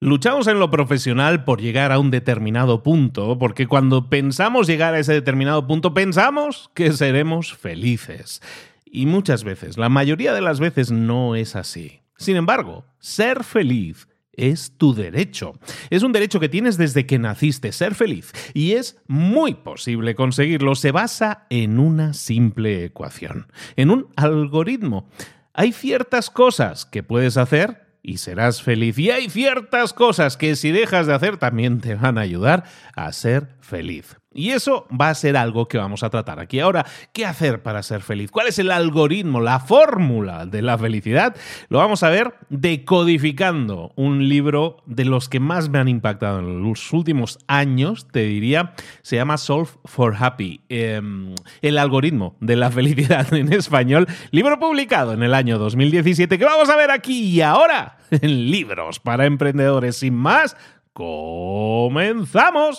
Luchamos en lo profesional por llegar a un determinado punto, porque cuando pensamos llegar a ese determinado punto, pensamos que seremos felices. Y muchas veces, la mayoría de las veces no es así. Sin embargo, ser feliz es tu derecho. Es un derecho que tienes desde que naciste, ser feliz. Y es muy posible conseguirlo. Se basa en una simple ecuación, en un algoritmo. Hay ciertas cosas que puedes hacer y serás feliz. Y hay ciertas cosas que si dejas de hacer también te van a ayudar a ser feliz. Y eso va a ser algo que vamos a tratar aquí. Ahora, ¿qué hacer para ser feliz? ¿Cuál es el algoritmo, la fórmula de la felicidad? Lo vamos a ver decodificando un libro de los que más me han impactado en los últimos años, te diría, se llama Solve for Happy, em, el algoritmo de la felicidad en español, libro publicado en el año 2017 que vamos a ver aquí y ahora en libros para emprendedores. Sin más, comenzamos.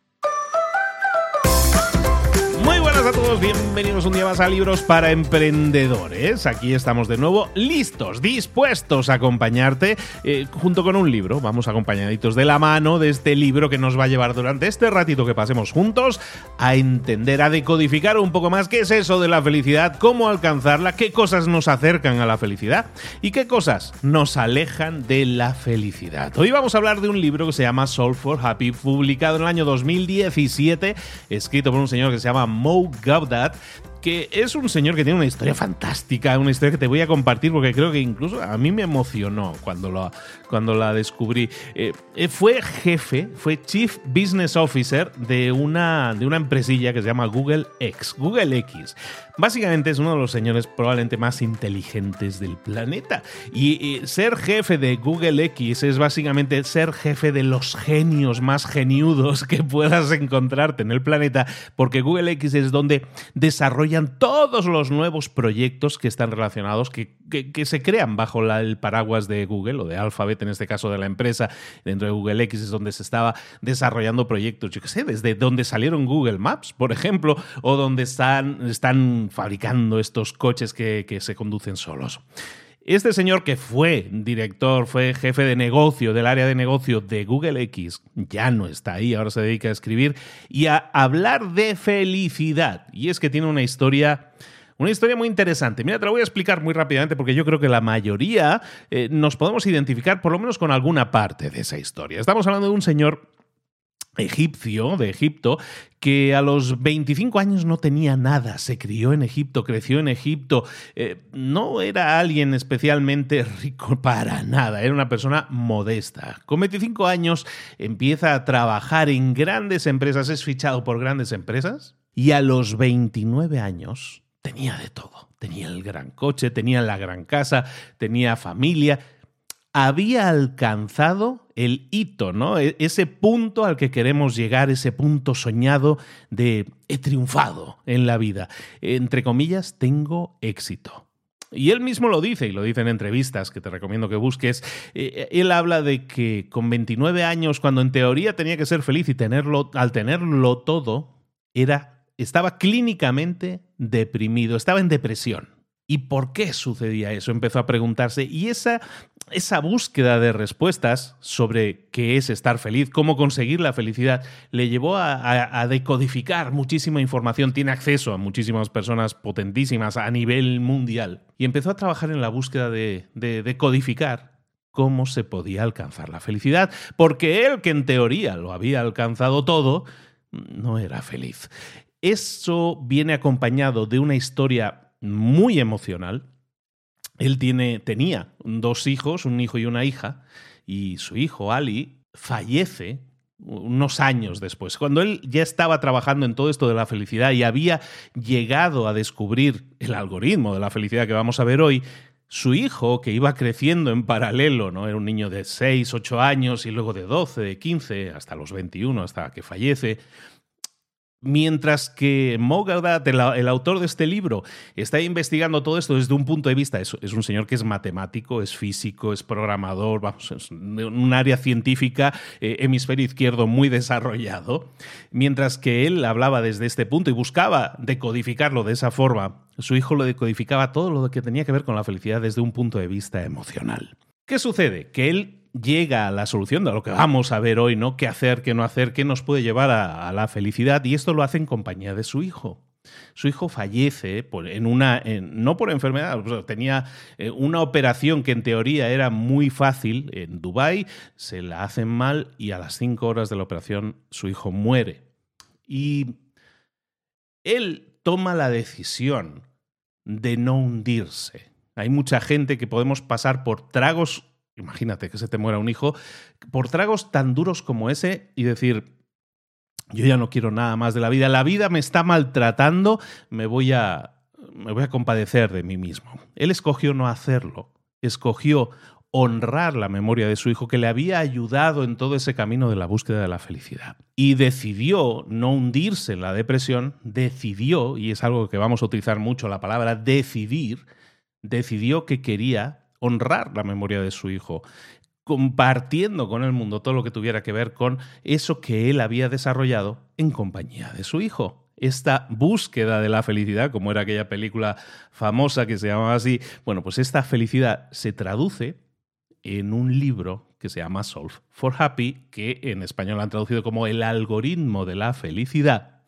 Bienvenidos un día más a Libros para Emprendedores. Aquí estamos de nuevo, listos, dispuestos a acompañarte eh, junto con un libro. Vamos acompañaditos de la mano de este libro que nos va a llevar durante este ratito que pasemos juntos a entender, a decodificar un poco más qué es eso de la felicidad, cómo alcanzarla, qué cosas nos acercan a la felicidad y qué cosas nos alejan de la felicidad. Hoy vamos a hablar de un libro que se llama Soul for Happy, publicado en el año 2017, escrito por un señor que se llama Mo Que es un señor que tiene una historia fantástica, una historia que te voy a compartir porque creo que incluso a mí me emocionó cuando, lo, cuando la descubrí. Eh, eh, fue jefe, fue Chief Business Officer de una, de una empresilla que se llama Google X, Google X. Básicamente es uno de los señores probablemente más inteligentes del planeta. Y, ser jefe de Google X es básicamente ser jefe de los genios más geniudos que puedas encontrarte en el planeta, porque Google X es donde desarrollan todos los nuevos proyectos que están relacionados, que, que, se crean bajo el paraguas de Google o de Alphabet, en este caso de la empresa. Dentro de Google X es donde se estaba desarrollando proyectos, yo qué sé, desde donde salieron Google Maps, por ejemplo, o donde están, están fabricando estos coches que, se conducen solos. Este señor que fue director, fue jefe de negocio del área de negocio de Google X, ya no está ahí, ahora se dedica a escribir y a hablar de felicidad. Y es que tiene una historia... Una historia muy interesante. Mira, te la voy a explicar muy rápidamente porque yo creo que la mayoría eh, nos podemos identificar por lo menos con alguna parte de esa historia. Estamos hablando de un señor egipcio de Egipto que a los 25 años no tenía nada, se crió en Egipto, creció en Egipto, eh, no era alguien especialmente rico para nada, era una persona modesta. Con 25 años empieza a trabajar en grandes empresas, es fichado por grandes empresas. Y a los 29 años tenía de todo. Tenía el gran coche, tenía la gran casa, tenía familia, había alcanzado el hito, ¿no? E-, ese punto al que queremos llegar, ese punto soñado de he triunfado en la vida. Entre comillas, tengo éxito. Y él mismo lo dice, y lo dice en entrevistas que te recomiendo que busques. Eh, él habla de que con 29 años, cuando en teoría tenía que ser feliz y tenerlo, al tenerlo todo, era, estaba clínicamente deprimido, estaba en depresión. ¿Y por qué sucedía eso? Empezó a preguntarse. Y esa, esa búsqueda de respuestas sobre qué es estar feliz, cómo conseguir la felicidad, le llevó a, decodificar muchísima información. Tiene acceso a muchísimas personas potentísimas a nivel mundial. Y empezó a trabajar en la búsqueda de, de decodificar cómo se podía alcanzar la felicidad. Porque él, que en teoría lo había alcanzado todo, no era feliz. Eso viene acompañado de una historia muy emocional. Él tiene, tenía dos hijos, un hijo y una hija, y su hijo, Ali, fallece unos años después, cuando él ya estaba trabajando en todo esto de la felicidad y había llegado a descubrir el algoritmo de la felicidad que vamos a ver hoy, su hijo, que iba creciendo en paralelo, ¿no? Era un niño de 6, 8 años y luego de 12, de 15, hasta los 21, hasta que fallece, Mientras que Mo el, autor de este libro, está investigando todo esto desde un punto de vista, es, es un señor que es matemático, es físico, es programador, vamos, es un área científica, eh, hemisferio izquierdo muy desarrollado, mientras que él hablaba desde este punto y buscaba decodificarlo de esa forma, su hijo lo decodificaba todo lo que tenía que ver con la felicidad desde un punto de vista emocional. ¿Qué sucede? Que él llega a la solución de lo que vamos a ver hoy, ¿no? ¿Qué hacer, qué no hacer, qué nos puede llevar a, la felicidad? Y esto lo hace en compañía de su hijo. Su hijo fallece en una, no por enfermedad, tenía eh, una operación que en teoría era muy fácil en Dubái, se la hacen mal y a las cinco horas de la operación su hijo muere. Y él toma la decisión de no hundirse. Hay mucha gente que podemos pasar por tragos imagínate que se te muera un hijo, por tragos tan duros como ese y decir, yo ya no quiero nada más de la vida, la vida me está maltratando, me voy a, me voy a compadecer de mí mismo. Él escogió no hacerlo, escogió honrar la memoria de su hijo que le había ayudado en todo ese camino de la búsqueda de la felicidad. Y decidió no hundirse en la depresión, decidió, y es algo que vamos a utilizar mucho la palabra decidir, decidió que quería honrar la memoria de su hijo, compartiendo con el mundo todo lo que tuviera que ver con eso que él había desarrollado en compañía de su hijo. Esta búsqueda de la felicidad, como era aquella película famosa que se llamaba así, bueno, pues esta felicidad se traduce en un libro que se llama Solve for Happy, que en español han traducido como el algoritmo de la felicidad,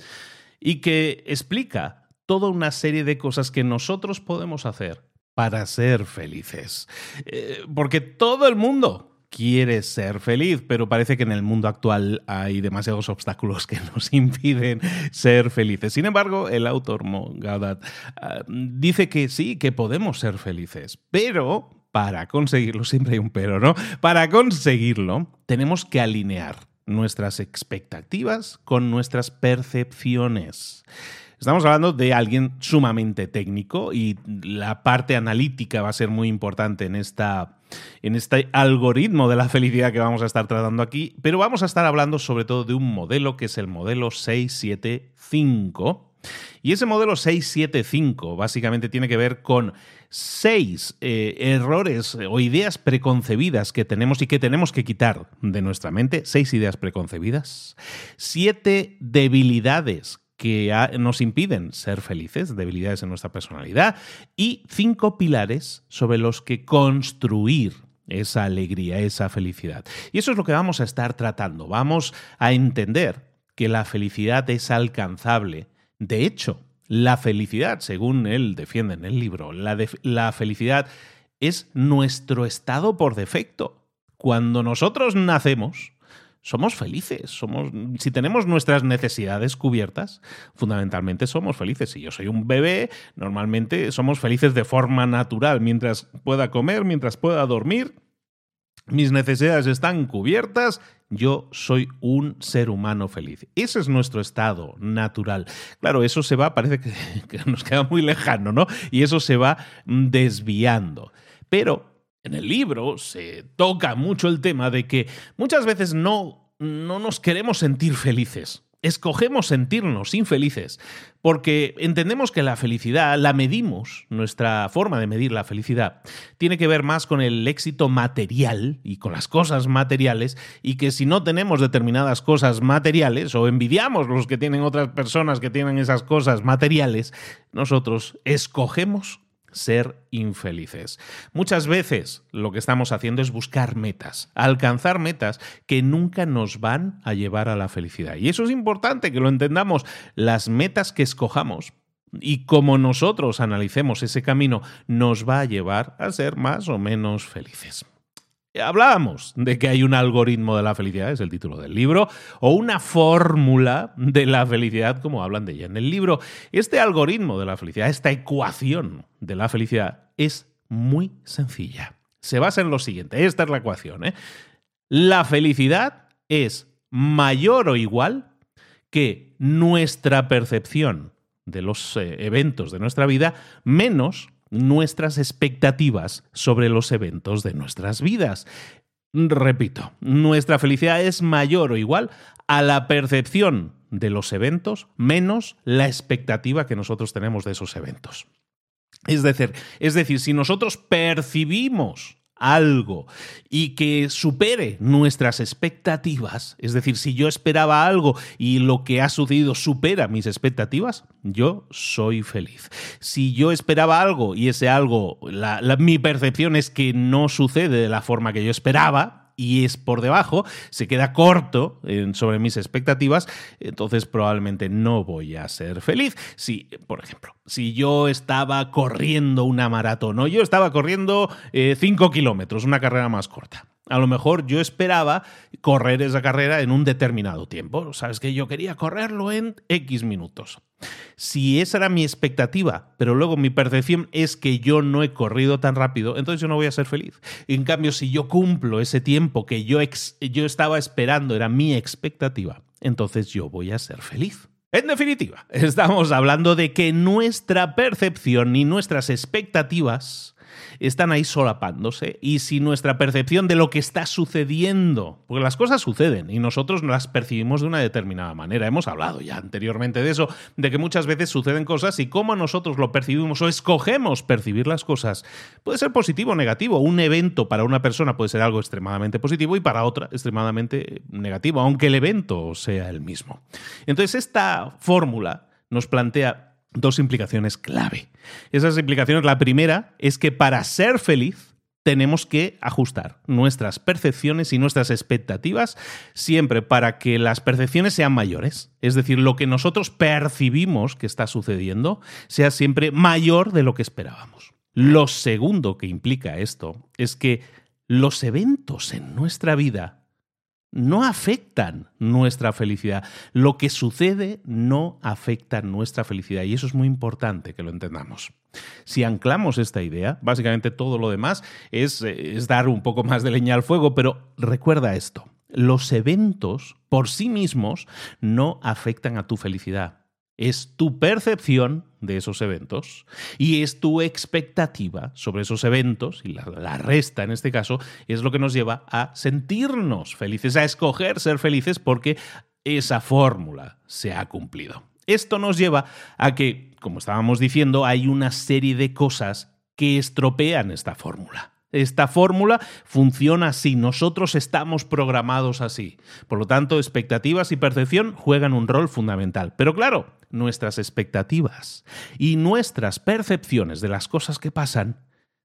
y que explica toda una serie de cosas que nosotros podemos hacer para ser felices. Eh, porque todo el mundo quiere ser feliz, pero parece que en el mundo actual hay demasiados obstáculos que nos impiden ser felices. Sin embargo, el autor Mo Gaudat ah, dice que sí, que podemos ser felices, pero para conseguirlo, siempre hay un pero, ¿no? Para conseguirlo, tenemos que alinear nuestras expectativas con nuestras percepciones. Estamos hablando de alguien sumamente técnico y la parte analítica va a ser muy importante en, esta, en este algoritmo de la felicidad que vamos a estar tratando aquí, pero vamos a estar hablando sobre todo de un modelo que es el modelo 675. Y ese modelo 675 básicamente tiene que ver con seis eh, errores o ideas preconcebidas que tenemos y que tenemos que quitar de nuestra mente, seis ideas preconcebidas, siete debilidades que nos impiden ser felices, debilidades en nuestra personalidad, y cinco pilares sobre los que construir esa alegría, esa felicidad. Y eso es lo que vamos a estar tratando. Vamos a entender que la felicidad es alcanzable. De hecho, la felicidad, según él defiende en el libro, la, la felicidad es nuestro estado por defecto. Cuando nosotros nacemos, somos felices. Somos, si tenemos nuestras necesidades cubiertas, fundamentalmente somos felices. Si yo soy un bebé, normalmente somos felices de forma natural. Mientras pueda comer, mientras pueda dormir, mis necesidades están cubiertas, yo soy un ser humano feliz. Ese es nuestro estado natural. Claro, eso se va, parece que, que nos queda muy lejano, ¿no? Y eso se va desviando. Pero en el libro se toca mucho el tema de que muchas veces no, no nos queremos sentir felices. Escogemos sentirnos infelices porque entendemos que la felicidad la medimos, nuestra forma de medir la felicidad tiene que ver más con el éxito material y con las cosas materiales y que si no tenemos determinadas cosas materiales o envidiamos los que tienen otras personas que tienen esas cosas materiales, nosotros escogemos ser infelices. Muchas veces lo que estamos haciendo es buscar metas, alcanzar metas que nunca nos van a llevar a la felicidad. Y eso es importante que lo entendamos. Las metas que escojamos y como nosotros analicemos ese camino nos va a llevar a ser más o menos felices. Hablábamos de que hay un algoritmo de la felicidad, es el título del libro, o una fórmula de la felicidad, como hablan de ella en el libro. Este algoritmo de la felicidad, esta ecuación de la felicidad, es muy sencilla. Se basa en lo siguiente, esta es la ecuación. ¿eh? La felicidad es mayor o igual que nuestra percepción de los eh, eventos de nuestra vida menos nuestras expectativas sobre los eventos de nuestras vidas. Repito, nuestra felicidad es mayor o igual a la percepción de los eventos menos la expectativa que nosotros tenemos de esos eventos. Es decir, es decir, si nosotros percibimos algo y que supere nuestras expectativas, es decir, si yo esperaba algo y lo que ha sucedido supera mis expectativas, yo soy feliz. Si yo esperaba algo y ese algo, mi percepción es que no sucede de la forma que yo esperaba, y es por debajo, se queda corto sobre mis expectativas, entonces probablemente no voy a ser feliz. Si, por ejemplo, si yo estaba corriendo una maratón o yo estaba corriendo 5 eh, kilómetros, una carrera más corta. A lo mejor yo esperaba correr esa carrera en un determinado tiempo. Sabes que yo quería correrlo en X minutos. Si esa era mi expectativa, pero luego mi percepción es que yo no he corrido tan rápido, entonces yo no voy a ser feliz. En cambio, si yo cumplo ese tiempo que yo, yo estaba esperando, era mi expectativa, entonces yo voy a ser feliz. En definitiva, estamos hablando de que nuestra percepción y nuestras expectativas están ahí solapándose y si nuestra percepción de lo que está sucediendo, porque las cosas suceden y nosotros las percibimos de una determinada manera, hemos hablado ya anteriormente de eso, de que muchas veces suceden cosas y cómo nosotros lo percibimos o escogemos percibir las cosas, puede ser positivo o negativo. Un evento para una persona puede ser algo extremadamente positivo y para otra extremadamente negativo, aunque el evento sea el mismo. Entonces esta fórmula nos plantea dos implicaciones clave. Esas implicaciones, la primera es que para ser feliz tenemos que ajustar nuestras percepciones y nuestras expectativas siempre para que las percepciones sean mayores. Es decir, lo que nosotros percibimos que está sucediendo sea siempre mayor de lo que esperábamos. Lo segundo que implica esto es que los eventos en nuestra vida no afectan nuestra felicidad. Lo que sucede no afecta nuestra felicidad y eso es muy importante que lo entendamos. Si anclamos esta idea, básicamente todo lo demás es, eh, dar un poco más de leña al fuego, pero recuerda esto, los eventos por sí mismos no afectan a tu felicidad es tu percepción de esos eventos y es tu expectativa sobre esos eventos, y la, resta en este caso, es lo que nos lleva a sentirnos felices, a escoger ser felices porque esa fórmula se ha cumplido. Esto nos lleva a que, como estábamos diciendo, hay una serie de cosas que estropean esta fórmula. Esta fórmula funciona así, nosotros estamos programados así. Por lo tanto, expectativas y percepción juegan un rol fundamental. Pero claro, nuestras expectativas y nuestras percepciones de las cosas que pasan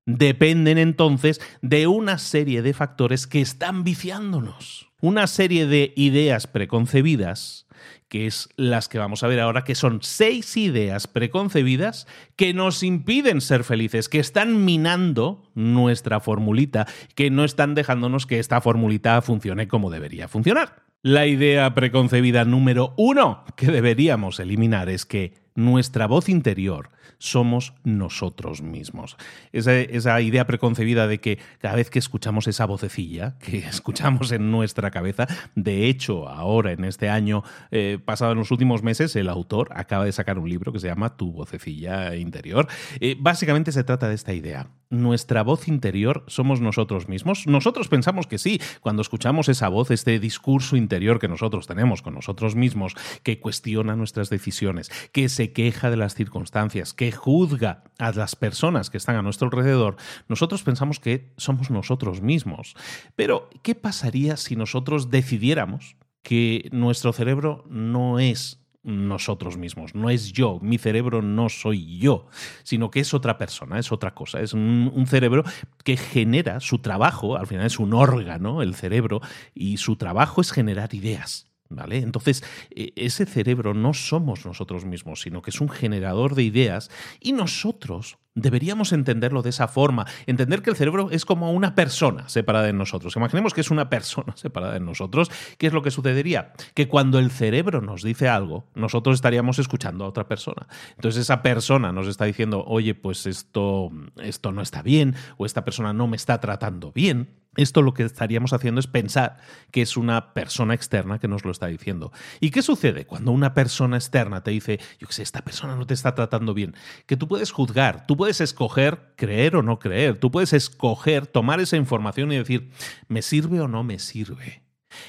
dependen entonces de una serie de factores que están viciándonos. Una serie de ideas preconcebidas que es las que vamos a ver ahora, que son seis ideas preconcebidas que nos impiden ser felices, que están minando nuestra formulita, que no están dejándonos que esta formulita funcione como debería funcionar. La idea preconcebida número uno que deberíamos eliminar es que nuestra voz interior somos nosotros mismos. Esa, idea preconcebida de que cada vez que escuchamos esa vocecilla que escuchamos en nuestra cabeza, de hecho, ahora en este año eh, pasado, en los últimos meses, el autor acaba de sacar un libro que se llama Tu vocecilla interior. Eh, básicamente se trata de esta idea. Nuestra voz interior somos nosotros mismos. Nosotros pensamos que sí, cuando escuchamos esa voz, este discurso interior que nosotros tenemos con nosotros mismos, que cuestiona nuestras decisiones, que se queja de las circunstancias, que juzga a las personas que están a nuestro alrededor, nosotros pensamos que somos nosotros mismos. Pero, ¿qué pasaría si nosotros decidiéramos que nuestro cerebro no es nosotros mismos, no es yo, mi cerebro no soy yo, sino que es otra persona, es otra cosa, es un, cerebro que genera su trabajo, al final es un órgano, el cerebro, y su trabajo es generar ideas. ¿Vale? Entonces, e, ese cerebro no somos nosotros mismos, sino que es un generador de ideas y nosotros Deberíamos entenderlo de esa forma, entender que el cerebro es como una persona separada de nosotros. Imaginemos que es una persona separada de nosotros. ¿Qué es lo que sucedería? Que cuando el cerebro nos dice algo, nosotros estaríamos escuchando a otra persona. Entonces esa persona nos está diciendo, oye, pues esto, esto no está bien, o esta persona no me está tratando bien. Esto lo que estaríamos haciendo es pensar que es una persona externa que nos lo está diciendo. ¿Y qué sucede cuando una persona externa te dice, yo qué sé, esta persona no te está tratando bien? Que tú puedes juzgar, tú puedes escoger creer o no creer, tú puedes escoger tomar esa información y decir, ¿me sirve o no me sirve?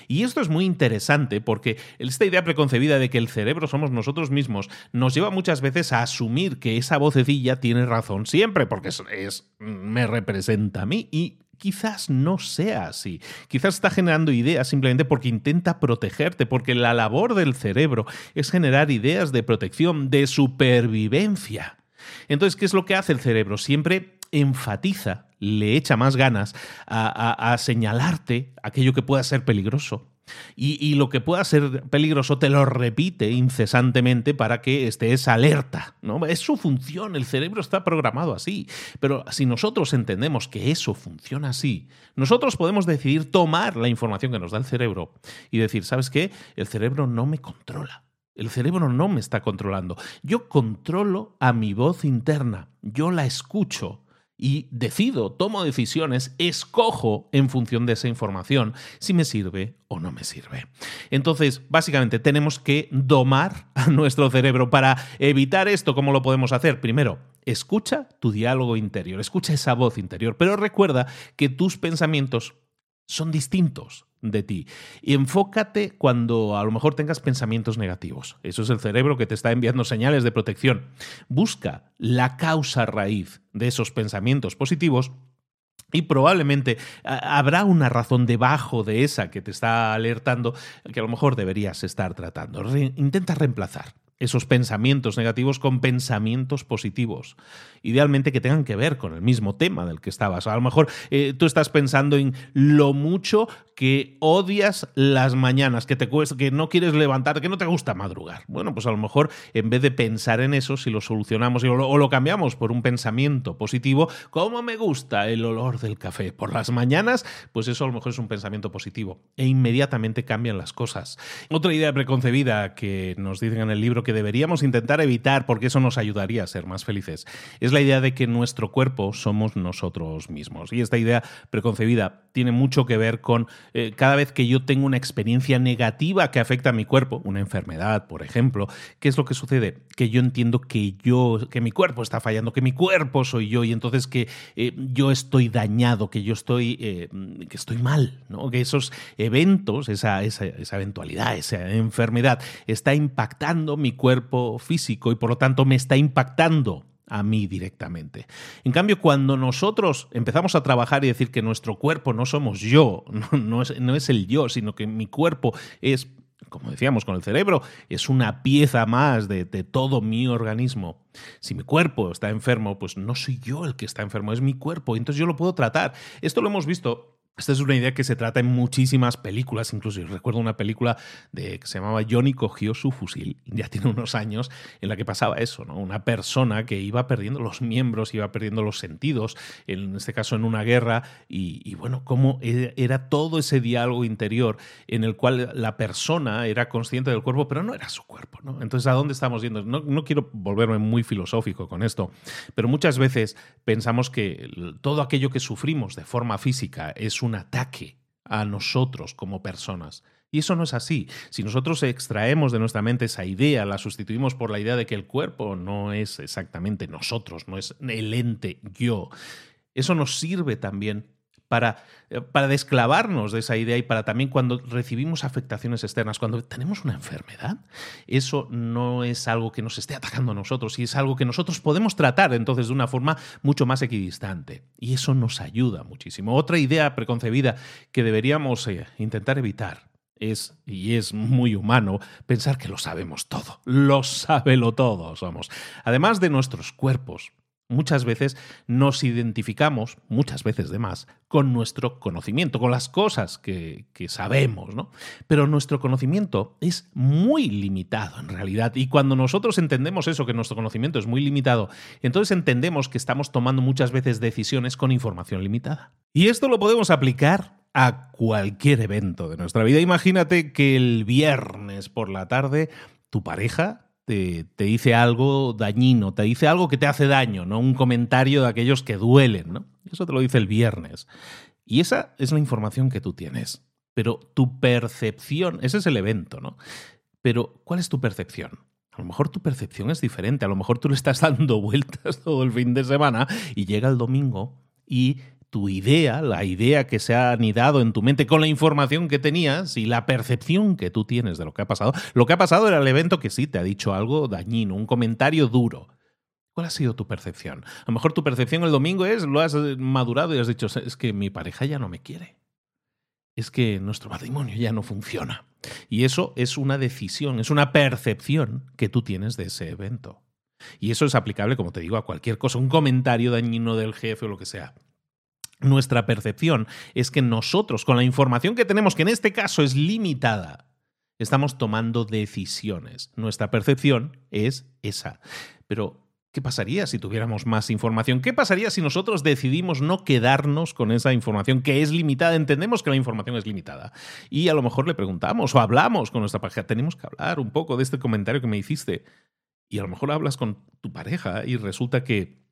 Y esto es muy interesante porque esta idea preconcebida de que el cerebro somos nosotros mismos nos lleva muchas veces a asumir que esa vocecilla tiene razón siempre porque es me representa a mí y quizás no sea así. Quizás está generando ideas simplemente porque intenta protegerte, porque la labor del cerebro es generar ideas de protección, de supervivencia. Entonces, ¿qué es lo que hace el cerebro? Siempre enfatiza, le echa más ganas a, señalarte aquello que pueda ser peligroso, y, lo que pueda ser peligroso te lo repite incesantemente para que estés alerta. ¿no? Es su función, el cerebro está programado así. Pero si nosotros entendemos que eso funciona así, nosotros podemos decidir tomar la información que nos da el cerebro y decir, ¿sabes qué? El cerebro no me controla. El cerebro no me está controlando. Yo controlo a mi voz interna. Yo la escucho y decido, tomo decisiones, escojo en función de esa información si me sirve o no me sirve. Entonces, básicamente tenemos que domar a nuestro cerebro para evitar esto. ¿Cómo lo podemos hacer? Primero, escucha tu diálogo interior, escucha esa voz interior, pero recuerda que tus pensamientos son distintos de ti. Y enfócate cuando a lo mejor tengas pensamientos negativos. Eso es el cerebro que te está enviando señales de protección. Busca la causa raíz de esos pensamientos positivos y probablemente habrá una razón debajo de esa que te está alertando que a lo mejor deberías estar tratando. intenta reemplazar esos pensamientos negativos con pensamientos positivos. Idealmente que tengan que ver con el mismo tema del que estabas. A lo mejor eh, tú estás pensando en lo mucho que odias las mañanas, que te cuesta, que no quieres levantar, que no te gusta madrugar. Bueno, pues a lo mejor en vez de pensar en eso, si lo solucionamos o lo, o lo cambiamos por un pensamiento positivo, como me gusta el olor del café por las mañanas, pues eso a lo mejor es un pensamiento positivo. E inmediatamente cambian las cosas. Otra idea preconcebida que nos dicen en el libro que deberíamos intentar evitar, porque eso nos ayudaría a ser más felices, es la idea de que nuestro cuerpo somos nosotros mismos. Y esta idea preconcebida tiene mucho que ver con eh, cada vez que yo tengo una experiencia negativa que afecta a mi cuerpo, una enfermedad, por ejemplo, ¿qué es lo que sucede? Que yo entiendo que yo, que mi cuerpo está fallando, que mi cuerpo soy yo y entonces que eh, yo estoy dañado, que yo estoy, eh, que estoy mal, ¿no? Que esos eventos, esa, esa, esa eventualidad, esa enfermedad está impactando mi cuerpo físico y por lo tanto me está impactando a mí directamente. En cambio, cuando nosotros empezamos a trabajar y decir que nuestro cuerpo no somos yo, no, es, el yo, sino que mi cuerpo es, como decíamos con el cerebro, es una pieza más de, de todo mi organismo. Si mi cuerpo está enfermo, pues no soy yo el que está enfermo, es mi cuerpo, entonces yo lo puedo tratar. Esto lo hemos visto esta es una idea que se trata en muchísimas películas, incluso recuerdo una película de, que se llamaba Johnny cogió su fusil, ya tiene unos años, en la que pasaba eso, ¿no? Una persona que iba perdiendo los miembros, iba perdiendo los sentidos, en este caso en una guerra, y, bueno, cómo era todo ese diálogo interior en el cual la persona era consciente del cuerpo, pero no era su cuerpo, ¿no? Entonces, ¿a dónde estamos yendo? No, no quiero volverme muy filosófico con esto, pero muchas veces pensamos que todo aquello que sufrimos de forma física es un un ataque a nosotros como personas. Y eso no es así. Si nosotros extraemos de nuestra mente esa idea, la sustituimos por la idea de que el cuerpo no es exactamente nosotros, no es el ente yo, eso nos sirve también para, eh, para desclavarnos de esa idea y para también cuando recibimos afectaciones externas, cuando tenemos una enfermedad, eso no es algo que nos esté atacando a nosotros y es algo que nosotros podemos tratar entonces de una forma mucho más equidistante. Y eso nos ayuda muchísimo. Otra idea preconcebida que deberíamos eh, intentar evitar es, y es muy humano, pensar que lo sabemos todo. Lo lo todo somos. Además de nuestros cuerpos, muchas veces nos identificamos, muchas veces de más, con nuestro conocimiento, con las cosas que, que, sabemos, ¿no? Pero nuestro conocimiento es muy limitado en realidad. Y cuando nosotros entendemos eso, que nuestro conocimiento es muy limitado, entonces entendemos que estamos tomando muchas veces decisiones con información limitada. Y esto lo podemos aplicar a cualquier evento de nuestra vida. Imagínate que el viernes por la tarde tu pareja te, dice algo dañino, te dice algo que te hace daño, ¿no? Un comentario de aquellos que duelen, ¿no? Eso te lo dice el viernes. Y esa es la información que tú tienes. Pero tu percepción, ese es el evento, ¿no? Pero, ¿cuál es tu percepción? A lo mejor tu percepción es diferente, a lo mejor tú le estás dando vueltas todo el fin de semana y llega el domingo y tu idea, la idea que se ha anidado en tu mente con la información que tenías y la percepción que tú tienes de lo que ha pasado. Lo que ha pasado era el evento que sí te ha dicho algo dañino, un comentario duro. ¿Cuál ha sido tu percepción? A lo mejor tu percepción el domingo es, lo has madurado y has dicho, es que mi pareja ya no me quiere. Es que nuestro matrimonio ya no funciona. Y eso es una decisión, es una percepción que tú tienes de ese evento. Y eso es aplicable, como te digo, a cualquier cosa, un comentario dañino del jefe o lo que sea nuestra percepción es que nosotros, con la información que tenemos, que en este caso es limitada, estamos tomando decisiones. Nuestra percepción es esa. Pero, ¿qué pasaría si tuviéramos más información? ¿Qué pasaría si nosotros decidimos no quedarnos con esa información que es limitada? Entendemos que la información es limitada. Y a lo mejor le preguntamos o hablamos con nuestra pareja. Tenemos que hablar un poco de este comentario que me hiciste. Y a lo mejor hablas con tu pareja y resulta que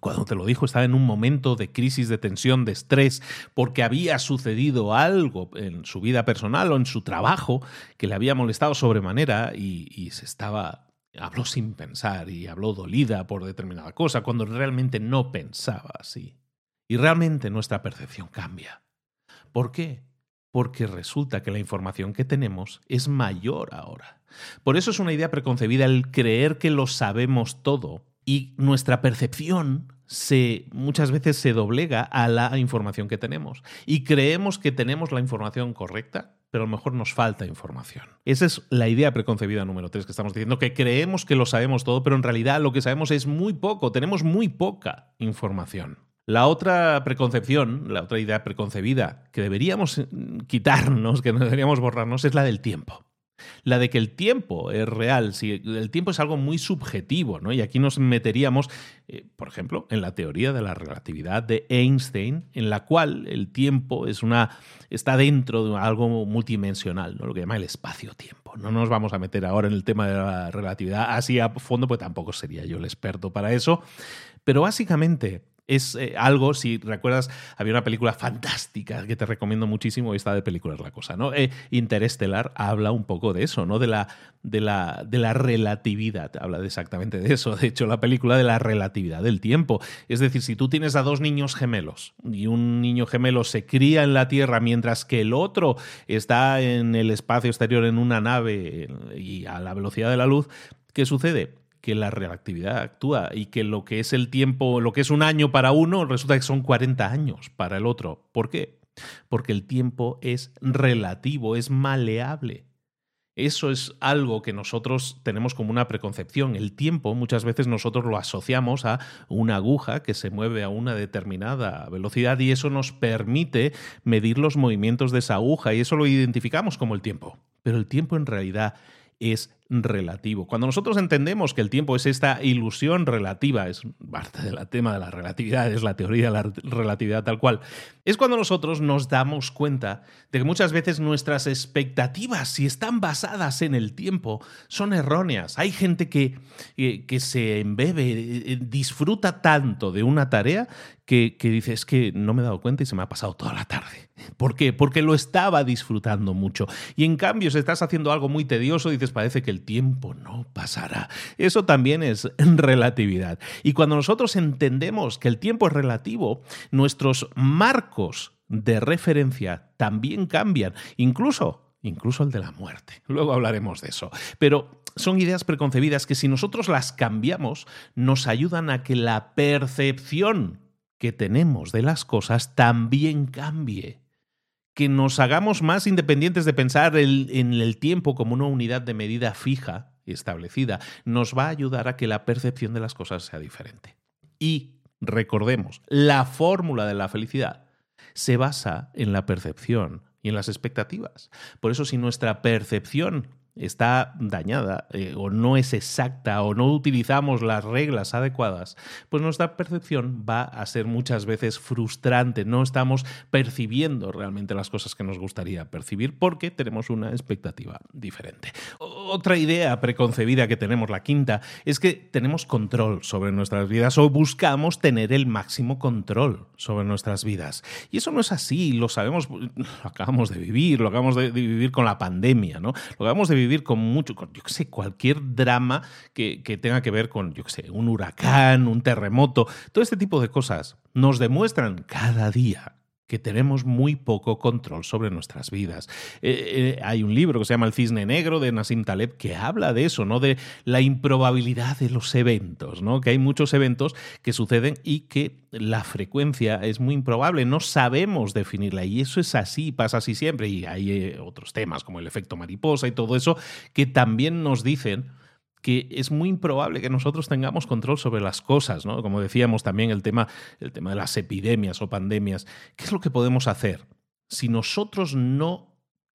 cuando te lo dijo estaba en un momento de crisis, de tensión, de estrés, porque había sucedido algo en su vida personal o en su trabajo que le había molestado sobremanera y, se estaba habló sin pensar y habló dolida por determinada cosa, cuando realmente no pensaba así. Y realmente nuestra percepción cambia. ¿Por qué? Porque resulta que la información que tenemos es mayor ahora. Por eso es una idea preconcebida el creer que lo sabemos todo y nuestra percepción se, muchas veces se doblega a la información que tenemos. Y creemos que tenemos la información correcta, pero a lo mejor nos falta información. Esa es la idea preconcebida número tres que estamos diciendo, que creemos que lo sabemos todo, pero en realidad lo que sabemos es muy poco, tenemos muy poca información. La otra preconcepción, la otra idea preconcebida que deberíamos quitarnos, que deberíamos borrarnos, es la del tiempo. La de que el tiempo es real, si el tiempo es algo muy subjetivo, ¿no? Y aquí nos meteríamos, eh, por ejemplo, en la teoría de la relatividad de Einstein, en la cual el tiempo es una, está dentro de algo multidimensional, ¿no? lo que llama el espacio-tiempo. No nos vamos a meter ahora en el tema de la relatividad así a fondo, pues tampoco sería yo el experto para eso. Pero básicamente es eh, algo, si recuerdas, había una película fantástica que te recomiendo muchísimo, y esta de películas la cosa, ¿no? Eh, Interestelar habla un poco de eso, ¿no? De la, de, la, de la relatividad, habla exactamente de eso, de hecho, la película de la relatividad del tiempo. Es decir, si tú tienes a dos niños gemelos y un niño gemelo se cría en la Tierra mientras que el otro está en el espacio exterior en una nave y a la velocidad de la luz, ¿qué sucede? Que la relatividad actúa y que lo que es el tiempo, lo que es un año para uno, resulta que son 40 años para el otro. ¿Por qué? Porque el tiempo es relativo, es maleable. Eso es algo que nosotros tenemos como una preconcepción. El tiempo muchas veces nosotros lo asociamos a una aguja que se mueve a una determinada velocidad y eso nos permite medir los movimientos de esa aguja y eso lo identificamos como el tiempo. Pero el tiempo en realidad es relativo. Cuando nosotros entendemos que el tiempo es esta ilusión relativa, es parte del tema de la relatividad, es la teoría de la relatividad tal cual, es cuando nosotros nos damos cuenta de que muchas veces nuestras expectativas, si están basadas en el tiempo, son erróneas. Hay gente que, eh, que se embebe, eh, disfruta tanto de una tarea que, que dice, es que no me he dado cuenta y se me ha pasado toda la tarde. ¿Por qué? Porque lo estaba disfrutando mucho. Y en cambio, si estás haciendo algo muy tedioso, dices, parece que el tiempo no pasará. Eso también es relatividad. Y cuando nosotros entendemos que el tiempo es relativo, nuestros marcos de referencia también cambian, incluso incluso el de la muerte. Luego hablaremos de eso. Pero son ideas preconcebidas que si nosotros las cambiamos, nos ayudan a que la percepción que tenemos de las cosas también cambie que nos hagamos más independientes de pensar en el tiempo como una unidad de medida fija y establecida, nos va a ayudar a que la percepción de las cosas sea diferente. Y recordemos, la fórmula de la felicidad se basa en la percepción y en las expectativas. Por eso si nuestra percepción está dañada eh, o no es exacta o no utilizamos las reglas adecuadas, pues nuestra percepción va a ser muchas veces frustrante. No estamos percibiendo realmente las cosas que nos gustaría percibir porque tenemos una expectativa diferente. Otra idea preconcebida que tenemos, la quinta, es que tenemos control sobre nuestras vidas o buscamos tener el máximo control sobre nuestras vidas. Y eso no es así, lo sabemos, lo acabamos de vivir, lo acabamos de vivir con la pandemia, ¿no? Lo acabamos de vivir con mucho, con, yo qué sé, cualquier drama que, que tenga que ver con, yo qué sé, un huracán, un terremoto, todo este tipo de cosas nos demuestran cada día que tenemos muy poco control sobre nuestras vidas. Eh, eh, hay un libro que se llama El Cisne Negro de Nassim Taleb que habla de eso, ¿no? De la improbabilidad de los eventos, ¿no? Que hay muchos eventos que suceden y que la frecuencia es muy improbable, no sabemos definirla y eso es así, pasa así siempre y hay eh, otros temas como el efecto mariposa y todo eso que también nos dicen que es muy improbable que nosotros tengamos control sobre las cosas, ¿no? Como decíamos también el tema, el tema de las epidemias o pandemias. ¿Qué es lo que podemos hacer? Si nosotros no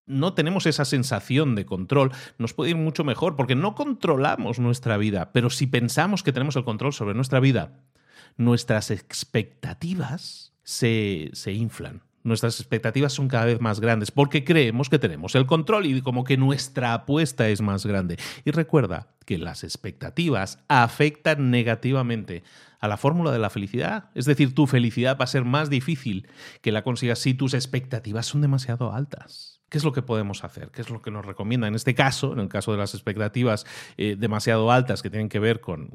no tenemos esa sensación de control, nos puede ir mucho mejor porque no controlamos nuestra vida, pero si pensamos que tenemos el control sobre nuestra vida, nuestras expectativas se, se inflan nuestras expectativas son cada vez más grandes porque creemos que tenemos el control y como que nuestra apuesta es más grande. Y recuerda que las expectativas afectan negativamente a la fórmula de la felicidad. Es decir, tu felicidad va a ser más difícil que la consigas si tus expectativas son demasiado altas. ¿Qué es lo que podemos hacer? ¿Qué es lo que nos recomienda? En este caso, en el caso de las expectativas eh, demasiado altas que tienen que ver con,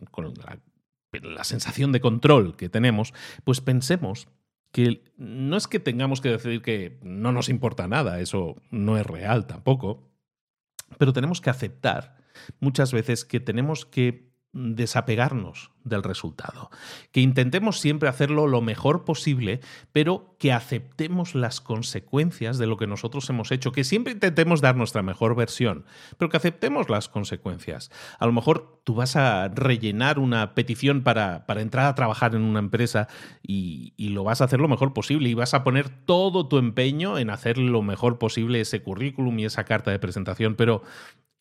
la sensación de control que tenemos, pues pensemos que no es que tengamos que decidir que no nos importa nada, eso no es real tampoco, pero tenemos que aceptar muchas veces que tenemos que desapegarnos del resultado, que intentemos siempre hacerlo lo mejor posible, pero que aceptemos las consecuencias de lo que nosotros hemos hecho, que siempre intentemos dar nuestra mejor versión, pero que aceptemos las consecuencias. A lo mejor tú vas a rellenar una petición para, para entrar a trabajar en una empresa y, y, lo vas a hacer lo mejor posible y vas a poner todo tu empeño en hacer lo mejor posible ese currículum y esa carta de presentación, pero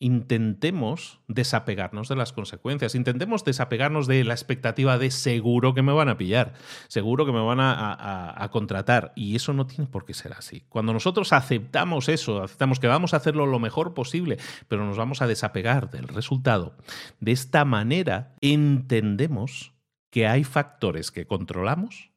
intentemos desapegarnos de las consecuencias, intentemos desapegarnos de la expectativa de seguro que me van a pillar, seguro que me van a, contratar y eso no tiene por qué ser así. Cuando nosotros aceptamos eso, aceptamos que vamos a hacerlo lo mejor posible, pero nos vamos a desapegar del resultado, de esta manera entendemos que hay factores que controlamos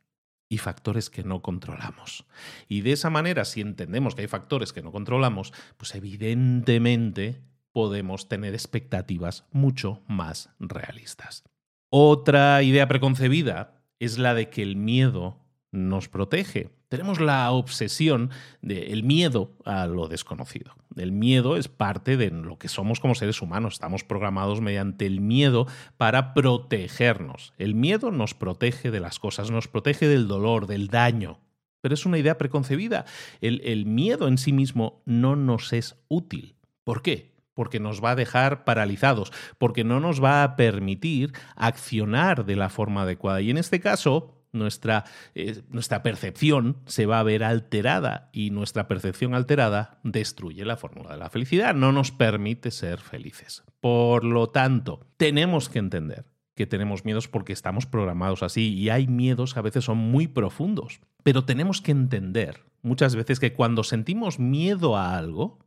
y factores que no controlamos. Y de esa manera, si entendemos que hay factores que no controlamos, pues evidentemente podemos tener expectativas mucho más realistas. Otra idea preconcebida es la de que el miedo nos protege. Tenemos la obsesión del miedo a lo desconocido. El miedo es parte de lo que somos como seres humanos. Estamos programados mediante el miedo para protegernos. El miedo nos protege de las cosas, nos protege del dolor, del daño. Pero es una idea preconcebida. El, miedo en sí mismo no nos es útil. ¿Por qué? Porque nos va a dejar paralizados, porque no nos va a permitir accionar de la forma adecuada. Y en este caso, nuestra, eh, nuestra, percepción se va a ver alterada y nuestra percepción alterada destruye la fórmula de la felicidad, no nos permite ser felices. Por lo tanto, tenemos que entender que tenemos miedos porque estamos programados así y hay miedos que a veces son muy profundos, pero tenemos que entender muchas veces que cuando sentimos miedo a algo,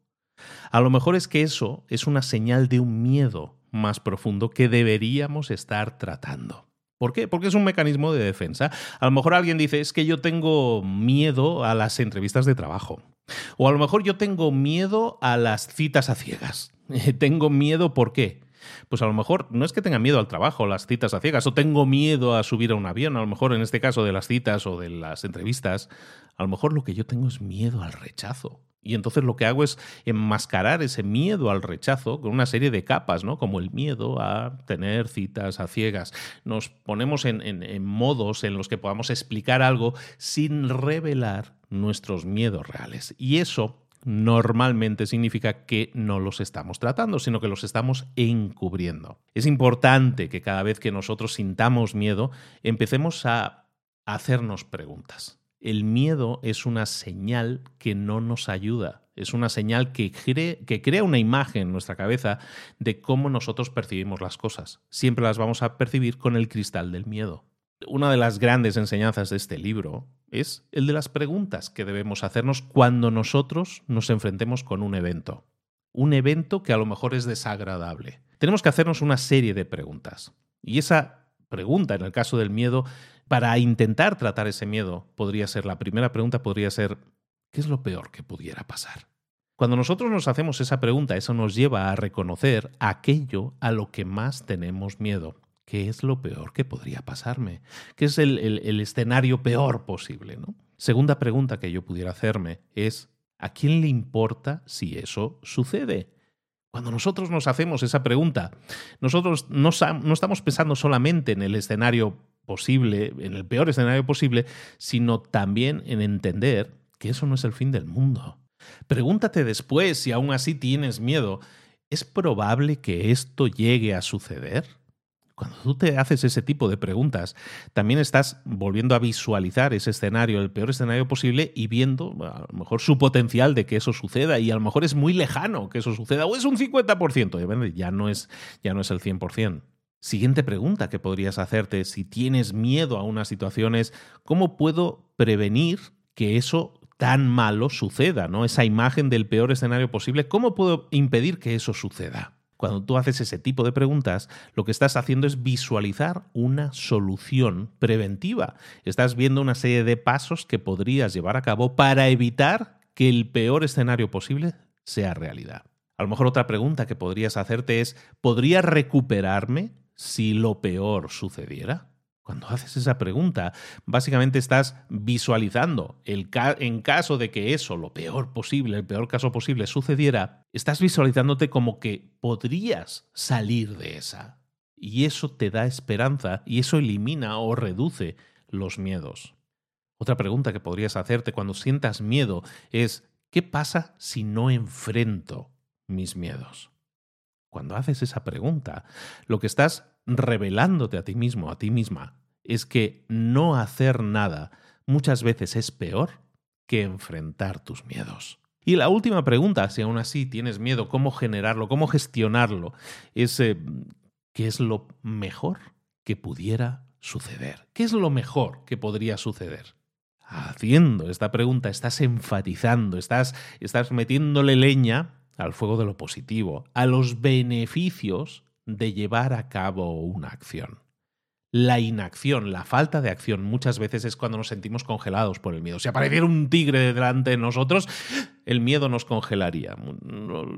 a lo mejor es que eso es una señal de un miedo más profundo que deberíamos estar tratando. ¿Por qué? Porque es un mecanismo de defensa. A lo mejor alguien dice, es que yo tengo miedo a las entrevistas de trabajo. O a lo mejor yo tengo miedo a las citas a ciegas. tengo miedo, ¿por qué? Pues a lo mejor no es que tenga miedo al trabajo, las citas a ciegas, o tengo miedo a subir a un avión, a lo mejor en este caso de las citas o de las entrevistas, a lo mejor lo que yo tengo es miedo al rechazo. Y entonces lo que hago es enmascarar ese miedo al rechazo con una serie de capas, ¿no? Como el miedo a tener citas a ciegas. Nos ponemos en, en modos en los que podamos explicar algo sin revelar nuestros miedos reales. Y eso normalmente significa que no los estamos tratando, sino que los estamos encubriendo. Es importante que cada vez que nosotros sintamos miedo, empecemos a hacernos preguntas. El miedo es una señal que no nos ayuda, es una señal que, crea una imagen en nuestra cabeza de cómo nosotros percibimos las cosas. Siempre las vamos a percibir con el cristal del miedo. Una de las grandes enseñanzas de este libro es el de las preguntas que debemos hacernos cuando nosotros nos enfrentemos con un evento. Un evento que a lo mejor es desagradable. Tenemos que hacernos una serie de preguntas. Y esa pregunta, en el caso del miedo, para intentar tratar ese miedo, podría ser, la primera pregunta podría ser, ¿qué es lo peor que pudiera pasar? Cuando nosotros nos hacemos esa pregunta, eso nos lleva a reconocer aquello a lo que más tenemos miedo. ¿qué es lo peor que podría pasarme? ¿Qué es el, escenario peor posible? ¿no? Segunda pregunta que yo pudiera hacerme es, ¿a quién le importa si eso sucede? Cuando nosotros nos hacemos esa pregunta, nosotros no, no estamos pensando solamente en el escenario posible, en el peor escenario posible, sino también en entender que eso no es el fin del mundo. Pregúntate después si aún así tienes miedo, ¿es probable que esto llegue a suceder? Cuando tú te haces ese tipo de preguntas, también estás volviendo a visualizar ese escenario, el peor escenario posible, y viendo a lo mejor su potencial de que eso suceda, y a lo mejor es muy lejano que eso suceda, o es un 50%, ya no es, ya no es el 100%. Siguiente pregunta que podrías hacerte si tienes miedo a una situación es, ¿cómo puedo prevenir que eso tan malo suceda? ¿no? Esa imagen del peor escenario posible, ¿cómo puedo impedir que eso suceda? Cuando tú haces ese tipo de preguntas, lo que estás haciendo es visualizar una solución preventiva. Estás viendo una serie de pasos que podrías llevar a cabo para evitar que el peor escenario posible sea realidad. A lo mejor otra pregunta que podrías hacerte es, ¿podría recuperarme si lo peor sucediera? Cuando haces esa pregunta, básicamente estás visualizando el en caso de que eso, lo peor posible, el peor caso posible, sucediera, estás visualizándote como que podrías salir de esa. Y eso te da esperanza y eso elimina o reduce los miedos. Otra pregunta que podrías hacerte cuando sientas miedo es, ¿qué pasa si no enfrento mis miedos? Cuando haces esa pregunta, lo que estás revelándote a ti mismo, a ti misma, es que no hacer nada muchas veces es peor que enfrentar tus miedos. Y la última pregunta, si aún así tienes miedo, ¿cómo generarlo? ¿Cómo gestionarlo? Es eh, ¿qué es lo mejor que pudiera suceder? ¿Qué es lo mejor que podría suceder? Haciendo esta pregunta estás enfatizando, estás, estás metiéndole leña al fuego de lo positivo, a los beneficios de llevar a cabo una acción. La inacción, la falta de acción, muchas veces es cuando nos sentimos congelados por el miedo. Si apareciera un tigre delante de nosotros, el miedo nos congelaría.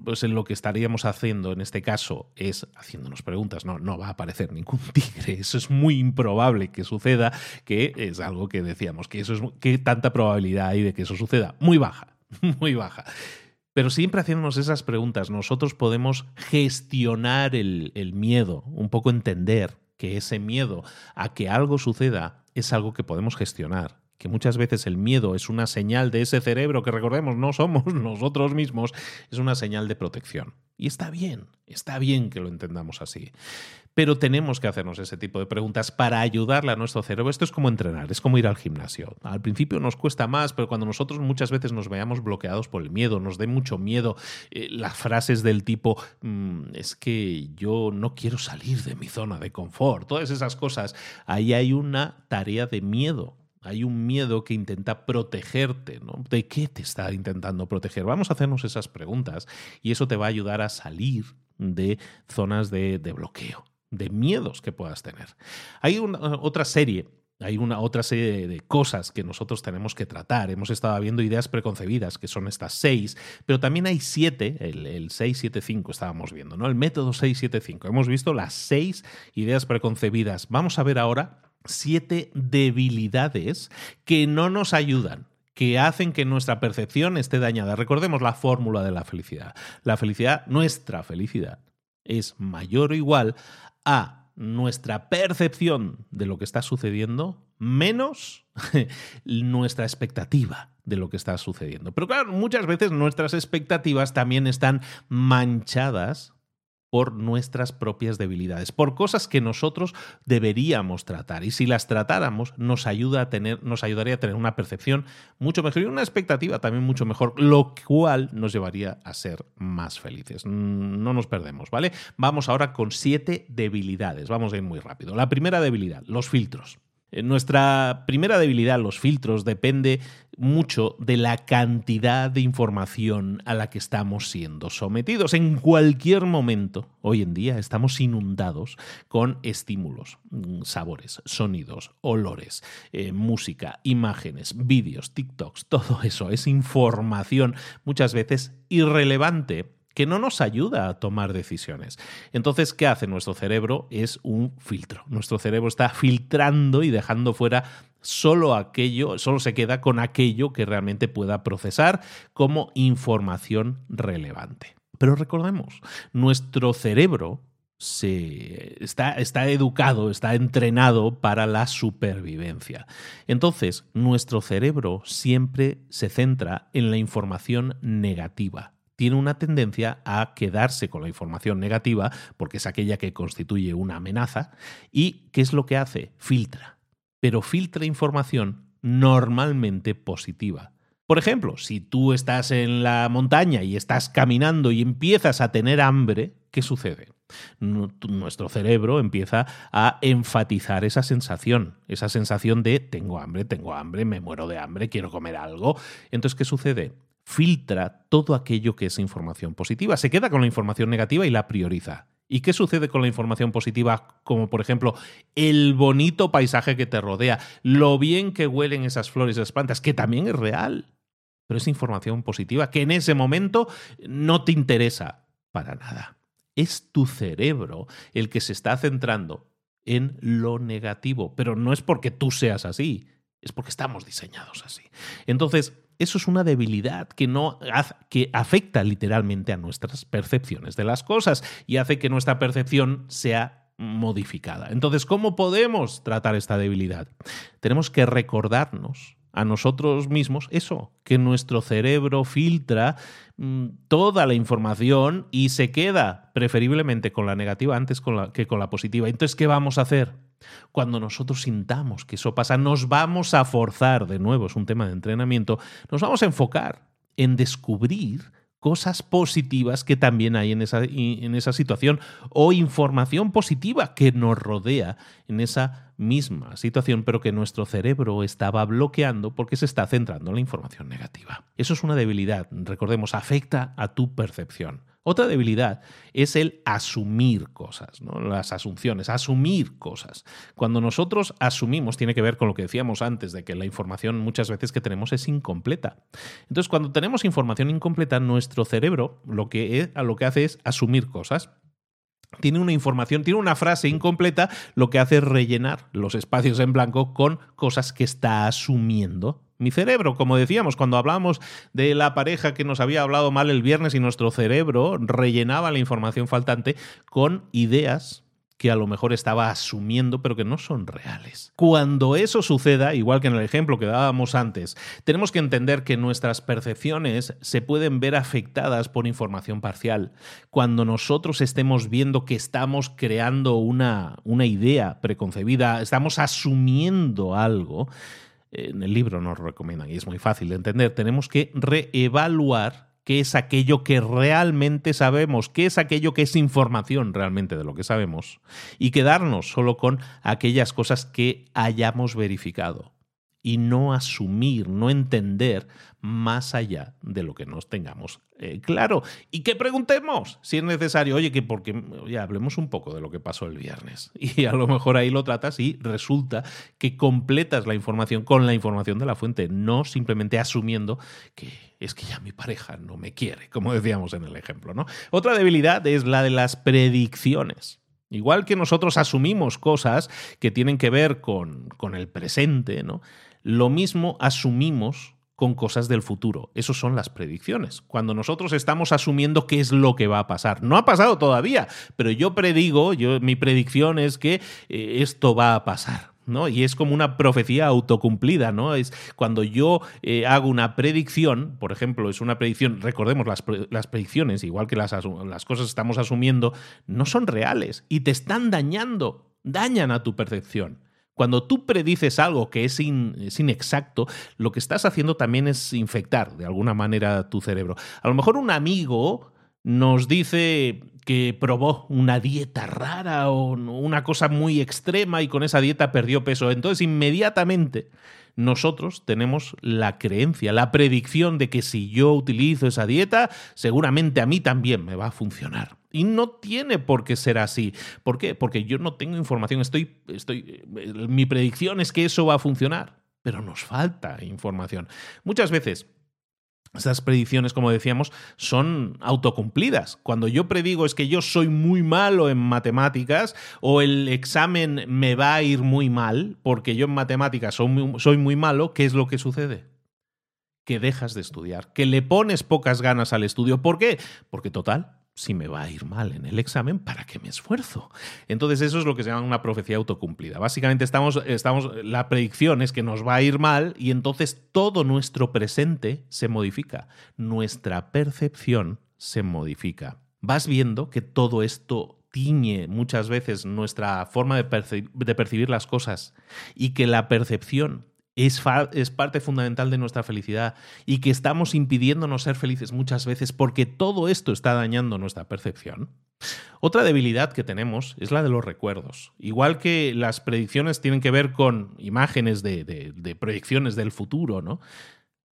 Pues en lo que estaríamos haciendo en este caso es haciéndonos preguntas. No, no va a aparecer ningún tigre. Eso es muy improbable que suceda, que es algo que decíamos, que eso es ¿qué tanta probabilidad hay de que eso suceda. Muy baja, muy baja. Pero siempre haciéndonos esas preguntas, nosotros podemos gestionar el, el, miedo, un poco entender que ese miedo a que algo suceda es algo que podemos gestionar, que muchas veces el miedo es una señal de ese cerebro que recordemos no somos nosotros mismos, es una señal de protección. Y está bien, está bien que lo entendamos así. Pero tenemos que hacernos ese tipo de preguntas para ayudarle a nuestro cerebro. Esto es como entrenar, es como ir al gimnasio. Al principio nos cuesta más, pero cuando nosotros muchas veces nos veamos bloqueados por el miedo, nos dé mucho miedo eh, las frases del tipo, mm, es que yo no quiero salir de mi zona de confort, todas esas cosas, ahí hay una tarea de miedo hay un miedo que intenta protegerte, ¿no? ¿De qué te está intentando proteger? Vamos a hacernos esas preguntas y eso te va a ayudar a salir de zonas de, bloqueo, de miedos que puedas tener. Hay una, otra serie hay una otra serie de cosas que nosotros tenemos que tratar. Hemos estado viendo ideas preconcebidas, que son estas seis, pero también hay siete, el, el 675 estábamos viendo, ¿no? El método 675. Hemos visto las seis ideas preconcebidas. Vamos a ver ahora siete debilidades que no nos ayudan, que hacen que nuestra percepción esté dañada. Recordemos la fórmula de la felicidad. La felicidad, nuestra felicidad, es mayor o igual a nuestra percepción de lo que está sucediendo menos nuestra expectativa de lo que está sucediendo. Pero claro, muchas veces nuestras expectativas también están manchadas por nuestras propias debilidades, por cosas que nosotros deberíamos tratar. Y si las tratáramos, nos, ayuda a tener, nos ayudaría a tener una percepción mucho mejor y una expectativa también mucho mejor, lo cual nos llevaría a ser más felices. Mm, no nos perdemos, ¿vale? Vamos ahora con siete debilidades. Vamos a ir muy rápido. La primera debilidad, los filtros. Eh, nuestra primera debilidad, los filtros, depende mucho de la cantidad de información a la que estamos siendo sometidos. En cualquier momento, hoy en día, estamos inundados con estímulos, mm, sabores, sonidos, olores, eh, música, imágenes, vídeos, TikToks, todo eso es información muchas veces irrelevante que no nos ayuda a tomar decisiones. Entonces, ¿qué hace nuestro cerebro? Es un filtro. Nuestro cerebro está filtrando y dejando fuera solo aquello, solo se queda con aquello que realmente pueda procesar como información relevante. Pero recordemos, nuestro cerebro se está, está, educado, está entrenado para la supervivencia. Entonces, nuestro cerebro siempre se centra en la información negativa tiene una tendencia a quedarse con la información negativa, porque es aquella que constituye una amenaza, y ¿qué es lo que hace? Filtra. Pero filtra información normalmente positiva. Por ejemplo, si tú estás en la montaña y estás caminando y empiezas a tener hambre, ¿qué sucede? Nuestro cerebro empieza a enfatizar esa sensación, esa sensación de tengo hambre, tengo hambre, me muero de hambre, quiero comer algo. Entonces, ¿qué sucede? Filtra todo aquello que es información positiva. Se queda con la información negativa y la prioriza. ¿Y qué sucede con la información positiva? Como por ejemplo el bonito paisaje que te rodea, lo bien que huelen esas flores esas plantas, que también es real. Pero es información positiva que en ese momento no te interesa para nada. Es tu cerebro el que se está centrando en lo negativo, pero no es porque tú seas así, es porque estamos diseñados así. Entonces, eso es una debilidad que, no, que afecta literalmente a nuestras percepciones de las cosas y hace que nuestra percepción sea modificada. Entonces, ¿cómo podemos tratar esta debilidad? Tenemos que recordarnos a nosotros mismos eso, que nuestro cerebro filtra mm, toda la información y se queda preferiblemente con la negativa antes que con la positiva. Entonces, ¿qué vamos a hacer? Cuando nosotros sintamos que eso pasa, nos vamos a forzar, de nuevo es un tema de entrenamiento, nos vamos a enfocar en descubrir cosas positivas que también hay en esa, en esa situación o información positiva que nos rodea en esa misma situación, pero que nuestro cerebro estaba bloqueando porque se está centrando en la información negativa. Eso es una debilidad, recordemos, afecta a tu percepción. Otra debilidad es el asumir cosas, ¿no? las asunciones, asumir cosas. Cuando nosotros asumimos, tiene que ver con lo que decíamos antes, de que la información muchas veces que tenemos es incompleta. Entonces, cuando tenemos información incompleta, nuestro cerebro lo que, lo que hace es asumir cosas tiene una información, tiene una frase incompleta, lo que hace es rellenar los espacios en blanco con cosas que está asumiendo mi cerebro, como decíamos, cuando hablábamos de la pareja que nos había hablado mal el viernes y nuestro cerebro rellenaba la información faltante con ideas que a lo mejor estaba asumiendo, pero que no son reales. Cuando eso suceda, igual que en el ejemplo que dábamos antes, tenemos que entender que nuestras percepciones se pueden ver afectadas por información parcial. Cuando nosotros estemos viendo que estamos creando una, una idea preconcebida, estamos asumiendo algo, en el libro nos recomiendan y es muy fácil de entender, tenemos que reevaluar qué es aquello que realmente sabemos, qué es aquello que es información realmente de lo que sabemos y quedarnos solo con aquellas cosas que hayamos verificado y no asumir, no entender más allá de lo que nos tengamos eh, claro. Y que preguntemos, si es necesario, oye, que porque ya hablemos un poco de lo que pasó el viernes. Y a lo mejor ahí lo tratas y resulta que completas la información con la información de la fuente, no simplemente asumiendo que es que ya mi pareja no me quiere, como decíamos en el ejemplo. ¿no? Otra debilidad es la de las predicciones. Igual que nosotros asumimos cosas que tienen que ver con, con el presente, ¿no? Lo mismo asumimos con cosas del futuro. Eso son las predicciones. Cuando nosotros estamos asumiendo qué es lo que va a pasar. No ha pasado todavía, pero yo predigo, mi predicción es que eh, esto va a pasar. ¿no? Y es como una profecía autocumplida, ¿no? Es cuando yo eh, hago una predicción, por ejemplo, es una predicción, recordemos, las, predicciones, igual que las, las cosas estamos asumiendo, no son reales y te están dañando, dañan a tu percepción. Cuando tú predices algo que es, inexacto, lo que estás haciendo también es infectar de alguna manera tu cerebro. A lo mejor un amigo nos dice que probó una dieta rara o una cosa muy extrema y con esa dieta perdió peso. Entonces inmediatamente nosotros tenemos la creencia, la predicción de que si yo utilizo esa dieta, seguramente a mí también me va a funcionar. Y no tiene por qué ser así. ¿Por qué? Porque yo no tengo información. Estoy, estoy, mi predicción es que eso va a funcionar, pero nos falta información. Muchas veces esas predicciones, como decíamos, son autocumplidas. Cuando yo predigo es que yo soy muy malo en matemáticas o el examen me va a ir muy mal porque yo en matemáticas soy muy, soy muy malo, ¿qué es lo que sucede? Que dejas de estudiar, que le pones pocas ganas al estudio. ¿Por qué? Porque total, si me va a ir mal en el examen, ¿para qué me esfuerzo? Entonces eso es lo que se llama una profecía autocumplida. Básicamente estamos, estamos, la predicción es que nos va a ir mal y entonces todo nuestro presente se modifica, nuestra percepción se modifica. Vas viendo que todo esto tiñe muchas veces nuestra forma de, de percibir las cosas y que la percepción es, es, parte fundamental de nuestra felicidad y que estamos impidiéndonos ser felices muchas veces porque todo esto está dañando nuestra percepción. Otra debilidad que tenemos es la de los recuerdos. Igual que las predicciones tienen que ver con imágenes de, proyecciones del futuro, ¿no?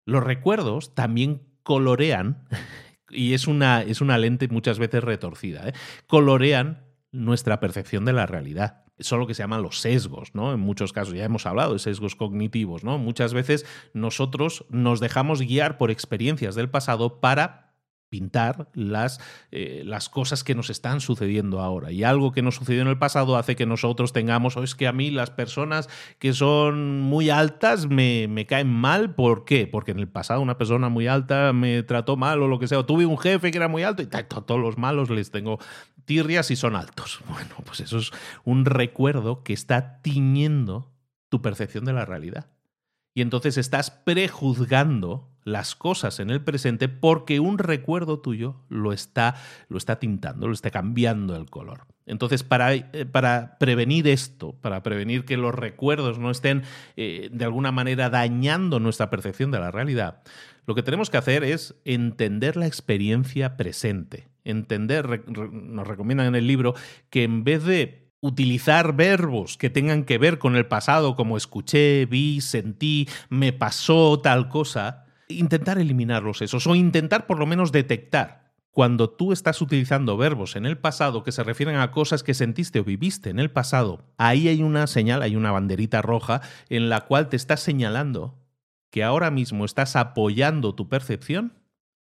Los recuerdos también colorean, y es una, es una lente muchas veces retorcida, ¿eh? colorean nuestra percepción de la realidad son lo que se llaman los sesgos, ¿no? En muchos casos, ya hemos hablado de sesgos cognitivos, ¿no? Muchas veces nosotros nos dejamos guiar por experiencias del pasado para pintar las, eh, las cosas que nos están sucediendo ahora. Y algo que nos sucedió en el pasado hace que nosotros tengamos, o es que a mí las personas que son muy altas me, me, caen mal. ¿Por qué? Porque en el pasado una persona muy alta me trató mal o lo que sea. O tuve un jefe que era muy alto y todos los malos les tengo tirrias y son altos. Bueno, pues eso es un recuerdo que está tiñendo tu percepción de la realidad. Y entonces estás prejuzgando las cosas en el presente porque un recuerdo tuyo lo está, lo está tintando, lo está cambiando el color. Entonces, para, eh, prevenir esto, para prevenir que los recuerdos no estén eh, de alguna manera dañando nuestra percepción de la realidad, lo que tenemos que hacer es entender la experiencia presente. Entender, nos recomiendan en el libro, que en vez de utilizar verbos que tengan que ver con el pasado, como escuché, vi, sentí, me pasó tal cosa, intentar eliminarlos esos o intentar por lo menos detectar cuando tú estás utilizando verbos en el pasado que se refieren a cosas que sentiste o viviste en el pasado, ahí hay una señal, hay una banderita roja en la cual te está señalando que ahora mismo estás apoyando tu percepción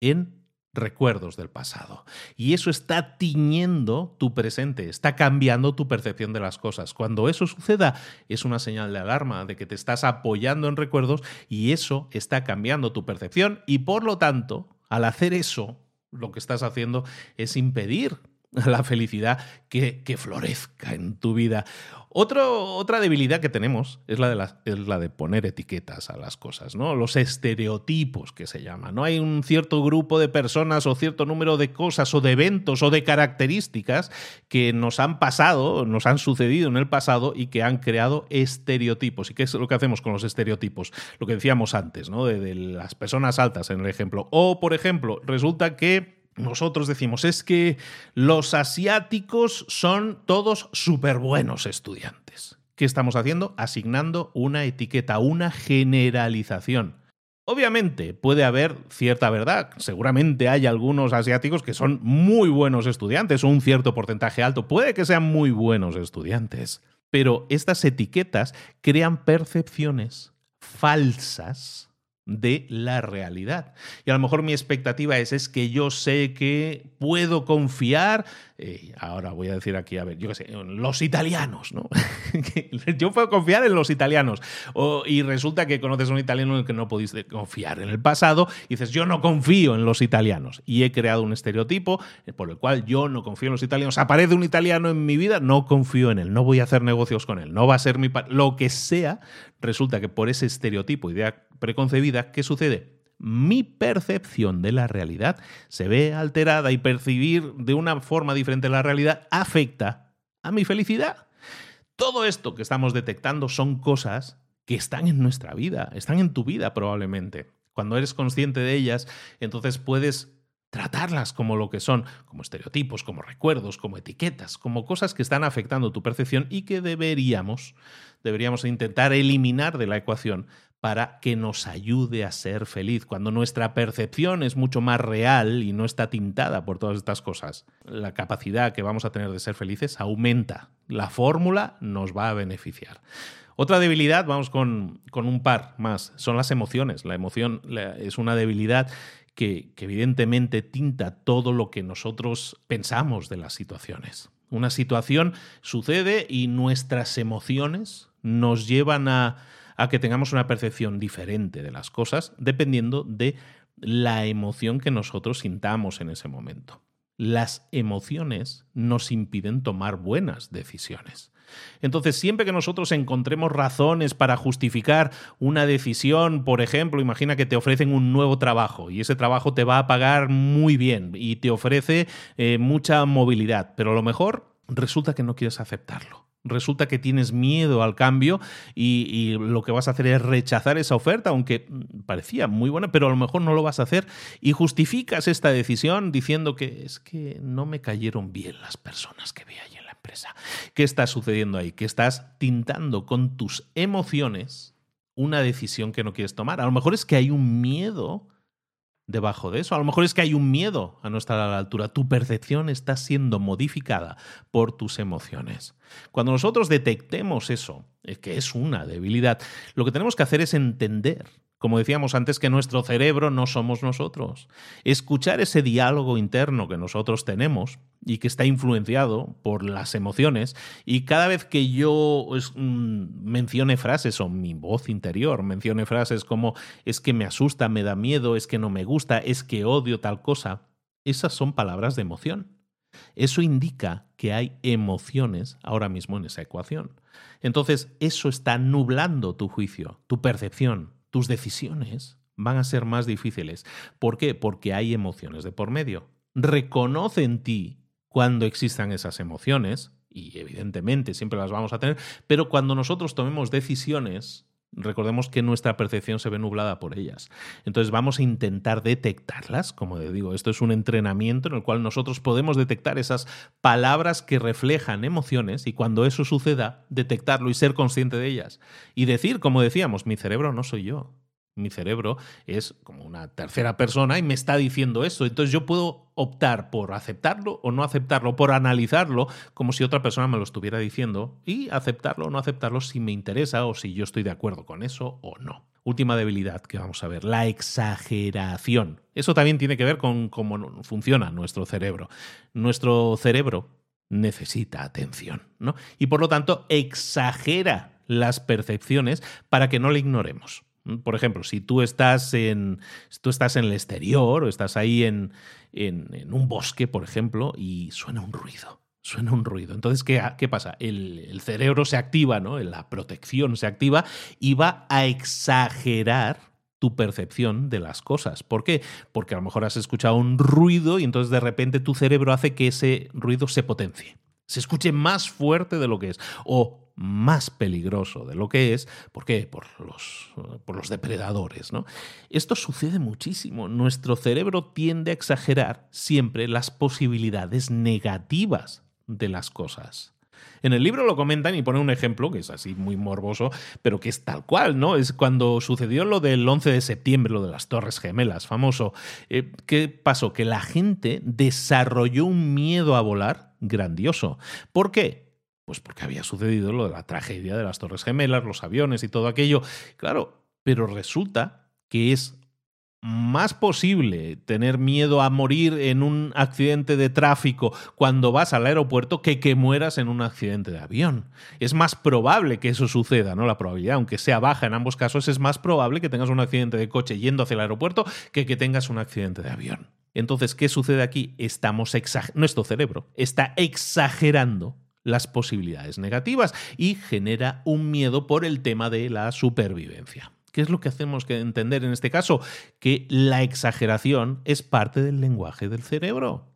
en recuerdos del pasado. Y eso está tiñendo tu presente, está cambiando tu percepción de las cosas. Cuando eso suceda, es una señal de alarma de que te estás apoyando en recuerdos y eso está cambiando tu percepción y por lo tanto, al hacer eso, lo que estás haciendo es impedir la felicidad que, que florezca en tu vida. otra debilidad que tenemos es la, de la, es la de poner etiquetas a las cosas, ¿no? Los estereotipos que se llaman. ¿no? Hay un cierto grupo de personas o cierto número de cosas o de eventos o de características que nos han pasado, nos han sucedido en el pasado y que han creado estereotipos. ¿Y qué es lo que hacemos con los estereotipos? Lo que decíamos antes, ¿no? de las personas altas en el ejemplo. O, por ejemplo, resulta que nosotros decimos, es que los asiáticos son todos súper buenos estudiantes. ¿Qué estamos haciendo? Asignando una etiqueta, una generalización. Obviamente puede haber cierta verdad, seguramente hay algunos asiáticos que son muy buenos estudiantes o un cierto porcentaje alto, puede que sean muy buenos estudiantes, pero estas etiquetas crean percepciones falsas de la realidad. Y a lo mejor mi expectativa es, es que yo sé que puedo confiar, eh, ahora voy a decir aquí, a ver, yo qué sé, los italianos, ¿no? yo puedo confiar en los italianos. y resulta que conoces a un italiano en el que no pudiste confiar en el pasado y dices, yo no confío en los italianos. Y he creado un estereotipo eh, por el cual yo no confío en los italianos. Aparece un italiano en mi vida, no confío en él, no voy a hacer negocios con él, no va a ser mi... Lo que sea, resulta que por ese estereotipo, idea preconcebida, ¿qué sucede? Mi percepción de la realidad se ve alterada y percibir de una forma diferente la realidad afecta a mi felicidad. Todo esto que estamos detectando son cosas que están en nuestra vida, están en tu vida probablemente. Cuando eres consciente de ellas, entonces puedes tratarlas como lo que son, como estereotipos, como recuerdos, como etiquetas, como cosas que están afectando tu percepción y que deberíamos, deberíamos intentar eliminar de la ecuación para que nos ayude a ser feliz. Cuando nuestra percepción es mucho más real y no está tintada por todas estas cosas, la capacidad que vamos a tener de ser felices aumenta. La fórmula nos va a beneficiar. Otra debilidad, vamos con, con un par más, son las emociones. La emoción es una debilidad que, evidentemente tinta todo lo que nosotros pensamos de las situaciones. Una situación sucede y nuestras emociones nos llevan a, a que tengamos una percepción diferente de las cosas dependiendo de la emoción que nosotros sintamos en ese momento. Las emociones nos impiden tomar buenas decisiones. Entonces, siempre que nosotros encontremos razones para justificar una decisión, por ejemplo, imagina que te ofrecen un nuevo trabajo y ese trabajo te va a pagar muy bien y te ofrece eh, mucha movilidad, pero a lo mejor resulta que no quieres aceptarlo resulta que tienes miedo al cambio y, lo que vas a hacer es rechazar esa oferta, aunque parecía muy buena, pero a lo mejor no lo vas a hacer y justificas esta decisión diciendo que es que no me cayeron bien las personas que vi allí. ¿Qué está sucediendo ahí? Que estás tintando con tus emociones una decisión que no quieres tomar. A lo mejor es que hay un miedo debajo de eso. A lo mejor es que hay un miedo a no estar a la altura. Tu percepción está siendo modificada por tus emociones. Cuando nosotros detectemos eso, que es una debilidad, lo que tenemos que hacer es entender como decíamos antes, que nuestro cerebro no somos nosotros. Escuchar ese diálogo interno que nosotros tenemos y que está influenciado por las emociones y cada vez que yo mm, mencione frases o mi voz interior mencione frases como es que me asusta, me da miedo, es que no me gusta, es que odio tal cosa, esas son palabras de emoción. Eso indica que hay emociones ahora mismo en esa ecuación. Entonces, eso está nublando tu juicio, tu percepción, tus decisiones van a ser más difíciles. ¿Por qué? Porque hay emociones de por medio. Reconoce en ti cuando existan esas emociones, y evidentemente siempre las vamos a tener, pero cuando nosotros tomemos decisiones, recordemos que nuestra percepción se ve nublada por ellas. Entonces vamos a intentar detectarlas, como digo, esto es un entrenamiento en el cual nosotros podemos detectar esas palabras que reflejan emociones y cuando eso suceda, detectarlo y ser consciente de ellas. Y decir, como decíamos, mi cerebro no soy yo, mi cerebro es como una tercera persona y me está diciendo eso. Entonces yo puedo optar por aceptarlo o no aceptarlo, por analizarlo como si otra persona me lo estuviera diciendo y aceptarlo o no aceptarlo si me interesa o si yo estoy de acuerdo con eso o no. Última debilidad que vamos a ver, la exageración. Eso también tiene que ver con cómo funciona nuestro cerebro. Nuestro cerebro necesita atención, ¿no? Y por lo tanto exagera las percepciones para que no le ignoremos. Por ejemplo, si tú estás en, tú estás en el exterior o estás ahí en, en, un bosque, por ejemplo, y suena un ruido. Suena un ruido. Entonces, ¿qué, qué pasa? El, el, cerebro se activa, ¿no? La protección se activa y va a exagerar tu percepción de las cosas. ¿Por qué? Porque a lo mejor has escuchado un ruido y entonces de repente tu cerebro hace que ese ruido se potencie se escuche más fuerte de lo que es o más peligroso de lo que es. ¿Por qué? Por los, por los depredadores. ¿no? Esto sucede muchísimo. Nuestro cerebro tiende a exagerar siempre las posibilidades negativas de las cosas. En el libro lo comentan y ponen un ejemplo que es así muy morboso, pero que es tal cual, ¿no? Es cuando sucedió lo del 11 de septiembre, lo de las Torres Gemelas, famoso. Eh, ¿Qué pasó? Que la gente desarrolló un miedo a volar grandioso. ¿Por qué? Pues porque había sucedido lo de la tragedia de las Torres Gemelas, los aviones y todo aquello. Claro, pero resulta que es más posible tener miedo a morir en un accidente de tráfico cuando vas al aeropuerto que que mueras en un accidente de avión. Es más probable que eso suceda, ¿no? La probabilidad, aunque sea baja en ambos casos, es más probable que tengas un accidente de coche yendo hacia el aeropuerto que que tengas un accidente de avión. Entonces, ¿qué sucede aquí? Estamos nuestro cerebro está exagerando las posibilidades negativas y genera un miedo por el tema de la supervivencia. ¿Qué es lo que hacemos que entender en este caso? Que la exageración es parte del lenguaje del cerebro.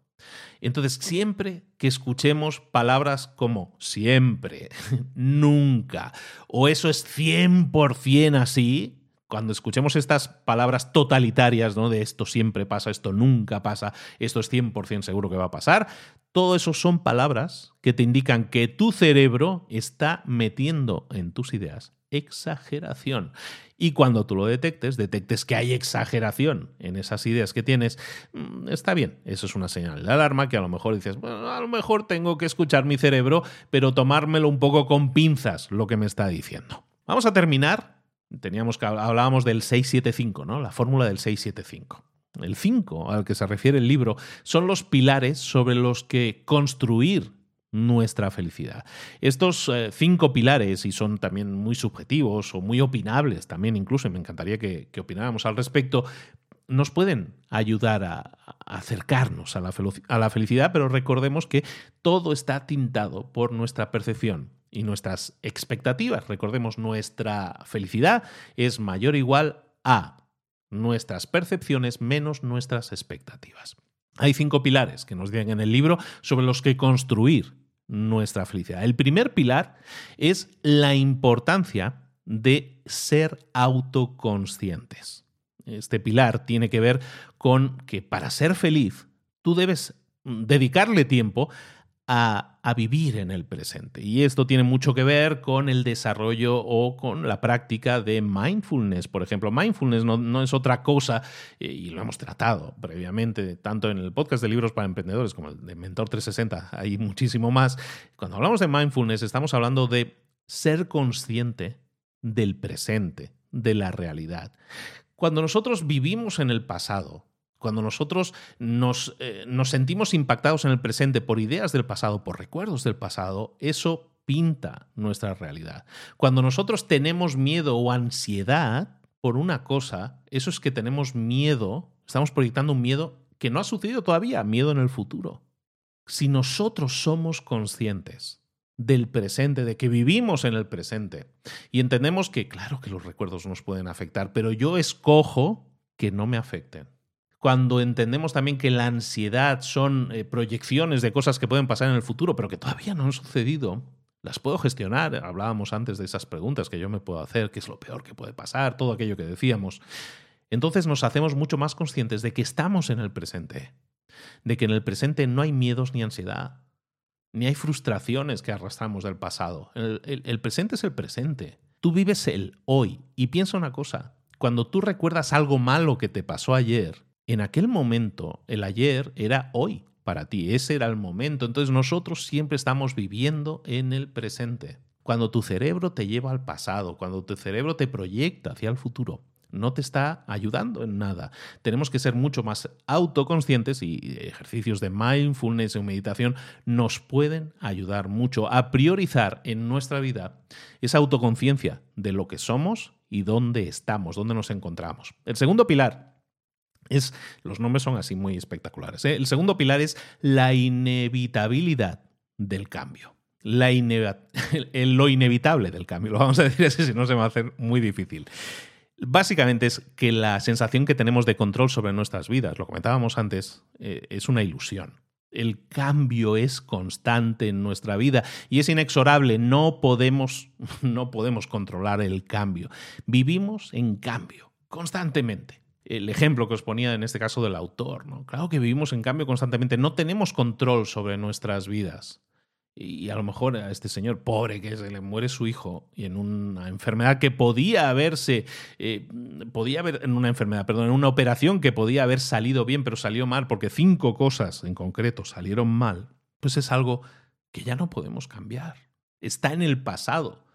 Entonces, siempre que escuchemos palabras como siempre, nunca, o eso es 100% así, cuando escuchemos estas palabras totalitarias, ¿no? De esto siempre pasa, esto nunca pasa, esto es 100% seguro que va a pasar, todo eso son palabras que te indican que tu cerebro está metiendo en tus ideas exageración. Y cuando tú lo detectes, detectes que hay exageración en esas ideas que tienes, mm, está bien, eso es una señal de alarma que a lo mejor dices, a lo mejor tengo que escuchar mi cerebro, pero tomármelo un poco con pinzas lo que me está diciendo. Vamos a terminar, teníamos que hablábamos del 675, ¿no? La fórmula del 675 el 5 al que se refiere el libro, son los pilares sobre los que construir nuestra felicidad. Estos eh, cinco pilares, y son también muy subjetivos o muy opinables también incluso, y me encantaría que, opináramos al respecto, nos pueden ayudar a, acercarnos a la, a la felicidad, pero recordemos que todo está tintado por nuestra percepción y nuestras expectativas. Recordemos, nuestra felicidad es mayor o igual a nuestras percepciones menos nuestras expectativas. Hay cinco pilares que nos dicen en el libro sobre los que construir nuestra felicidad. El primer pilar es la importancia de ser autoconscientes. Este pilar tiene que ver con que para ser feliz tú debes dedicarle tiempo a, vivir en el presente. Y esto tiene mucho que ver con el desarrollo o con la práctica de mindfulness. Por ejemplo, mindfulness no, es otra cosa, eh, y lo hemos tratado previamente, tanto en el podcast de libros para emprendedores como el de Mentor 360, hay muchísimo más. Cuando hablamos de mindfulness, estamos hablando de ser consciente del presente, de la realidad. Cuando nosotros vivimos en el pasado, cuando nosotros nos, eh, nos, sentimos impactados en el presente por ideas del pasado, por recuerdos del pasado, eso pinta nuestra realidad. Cuando nosotros tenemos miedo o ansiedad por una cosa, eso es que tenemos miedo, estamos proyectando un miedo que no ha sucedido todavía, miedo en el futuro. Si nosotros somos conscientes del presente, de que vivimos en el presente y entendemos que, claro que los recuerdos nos pueden afectar, pero yo escojo que no me afecten cuando entendemos también que la ansiedad son eh, proyecciones de cosas que pueden pasar en el futuro, pero que todavía no han sucedido, las puedo gestionar. Hablábamos antes de esas preguntas que yo me puedo hacer, qué es lo peor que puede pasar, todo aquello que decíamos. Entonces nos hacemos mucho más conscientes de que estamos en el presente, de que en el presente no hay miedos ni ansiedad, ni hay frustraciones que arrastramos del pasado. El, el presente es el presente. Tú vives el hoy y piensa una cosa, cuando tú recuerdas algo malo que te pasó ayer, en aquel momento, el ayer era hoy para ti, ese era el momento. Entonces nosotros siempre estamos viviendo en el presente. Cuando tu cerebro te lleva al pasado, cuando tu cerebro te proyecta hacia el futuro, no te está ayudando en nada. Tenemos que ser mucho más autoconscientes y ejercicios de mindfulness o meditación nos pueden ayudar mucho a priorizar en nuestra vida esa autoconciencia de lo que somos y dónde estamos, dónde nos encontramos. El segundo pilar es, los nombres son así muy espectaculares. ¿eh? El segundo pilar es la inevitabilidad del cambio. La lo inevitable del cambio. Lo vamos a decir así, si no se va a hacer muy difícil. Básicamente es que la sensación que tenemos de control sobre nuestras vidas, lo comentábamos antes, eh, es una ilusión. El cambio es constante en nuestra vida y es inexorable. No podemos, no podemos controlar el cambio. Vivimos en cambio, constantemente el ejemplo que os ponía en este caso del autor. ¿no? Claro que vivimos en cambio constantemente, no tenemos control sobre nuestras vidas. Y a lo mejor a este señor pobre que se le muere su hijo y en una enfermedad que podía haberse, eh, podía haber, en una enfermedad, perdón, en una operación que podía haber salido bien, pero salió mal, porque cinco cosas en concreto salieron mal, pues es algo que ya no podemos cambiar. Está en el pasado.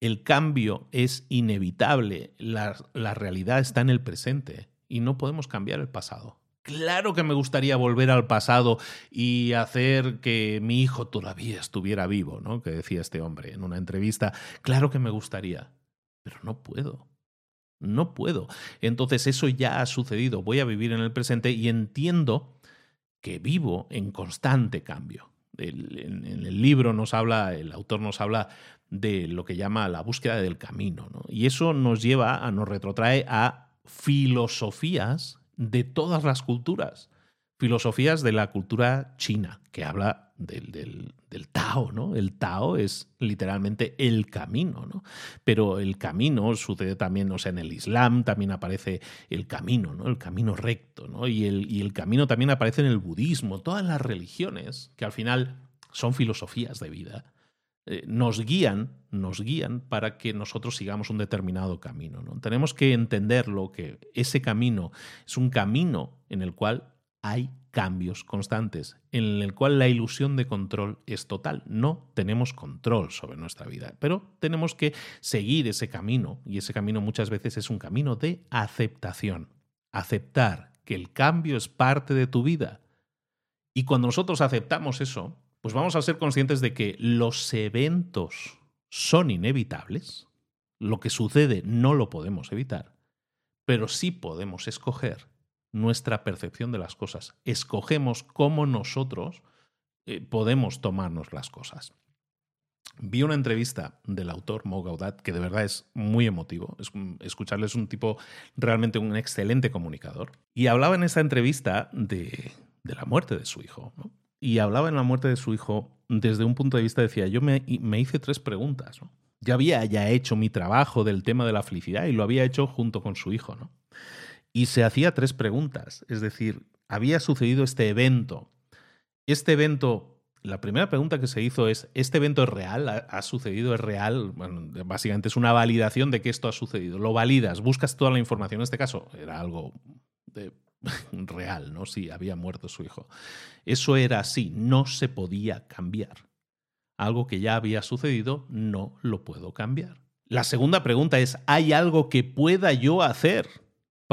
El cambio es inevitable, la, realidad está en el presente y no podemos cambiar el pasado. Claro que me gustaría volver al pasado y hacer que mi hijo todavía estuviera vivo, ¿no? Que decía este hombre en una entrevista. Claro que me gustaría, pero no puedo. No puedo. Entonces eso ya ha sucedido. Voy a vivir en el presente y entiendo que vivo en constante cambio. En, el libro nos habla, el autor nos habla de lo que llama la búsqueda del camino. ¿no? Y eso nos lleva, a, nos retrotrae a filosofías de todas las culturas. Filosofías de la cultura china, que habla del, del, Tao, ¿no? El Tao es literalmente el camino, ¿no? Pero el camino sucede también, o en el Islam también aparece el camino, ¿no? El camino recto, ¿no? Y el, y el camino también aparece en el budismo, todas las religiones, que al final son filosofías de vida, eh, nos guían, nos guían para que nosotros sigamos un determinado camino. ¿no? Tenemos que entender lo que ese camino es un camino en el cual hay cambios constantes, en el cual la ilusión de control es total. No tenemos control sobre nuestra vida, pero tenemos que seguir ese camino y ese camino muchas veces es un camino de aceptación. Aceptar que el cambio es parte de tu vida. Y cuando nosotros aceptamos eso, pues vamos a ser conscientes de que los eventos son inevitables, lo que sucede no lo podemos evitar, pero sí podemos escoger nuestra percepción de las cosas. Escogemos cómo nosotros eh, podemos tomarnos las cosas. Vi una entrevista del autor Mo Gaudat que de verdad es muy emotivo. escucharle es un tipo realmente un excelente comunicador. Y hablaba en esa entrevista de, la muerte de su hijo. y hablaba en la muerte de su hijo desde un punto de vista, decía, yo me, me hice tres preguntas. ¿no? Ya había ya hecho mi trabajo del tema de la felicidad y lo había hecho junto con su hijo. ¿no? Y se hacía tres preguntas, es decir, había sucedido este evento. Este evento, la primera pregunta que se hizo es, ¿este evento es real? ¿Ha, sucedido? ¿Es real? Básicamente es una validación de que esto ha sucedido. Lo validas, buscas toda la información. En este caso era algo de real, ¿no? Sí, había muerto su hijo. Eso era así, no se podía cambiar. Algo que ya había sucedido, no lo puedo cambiar. La segunda pregunta es, ¿hay algo que pueda yo hacer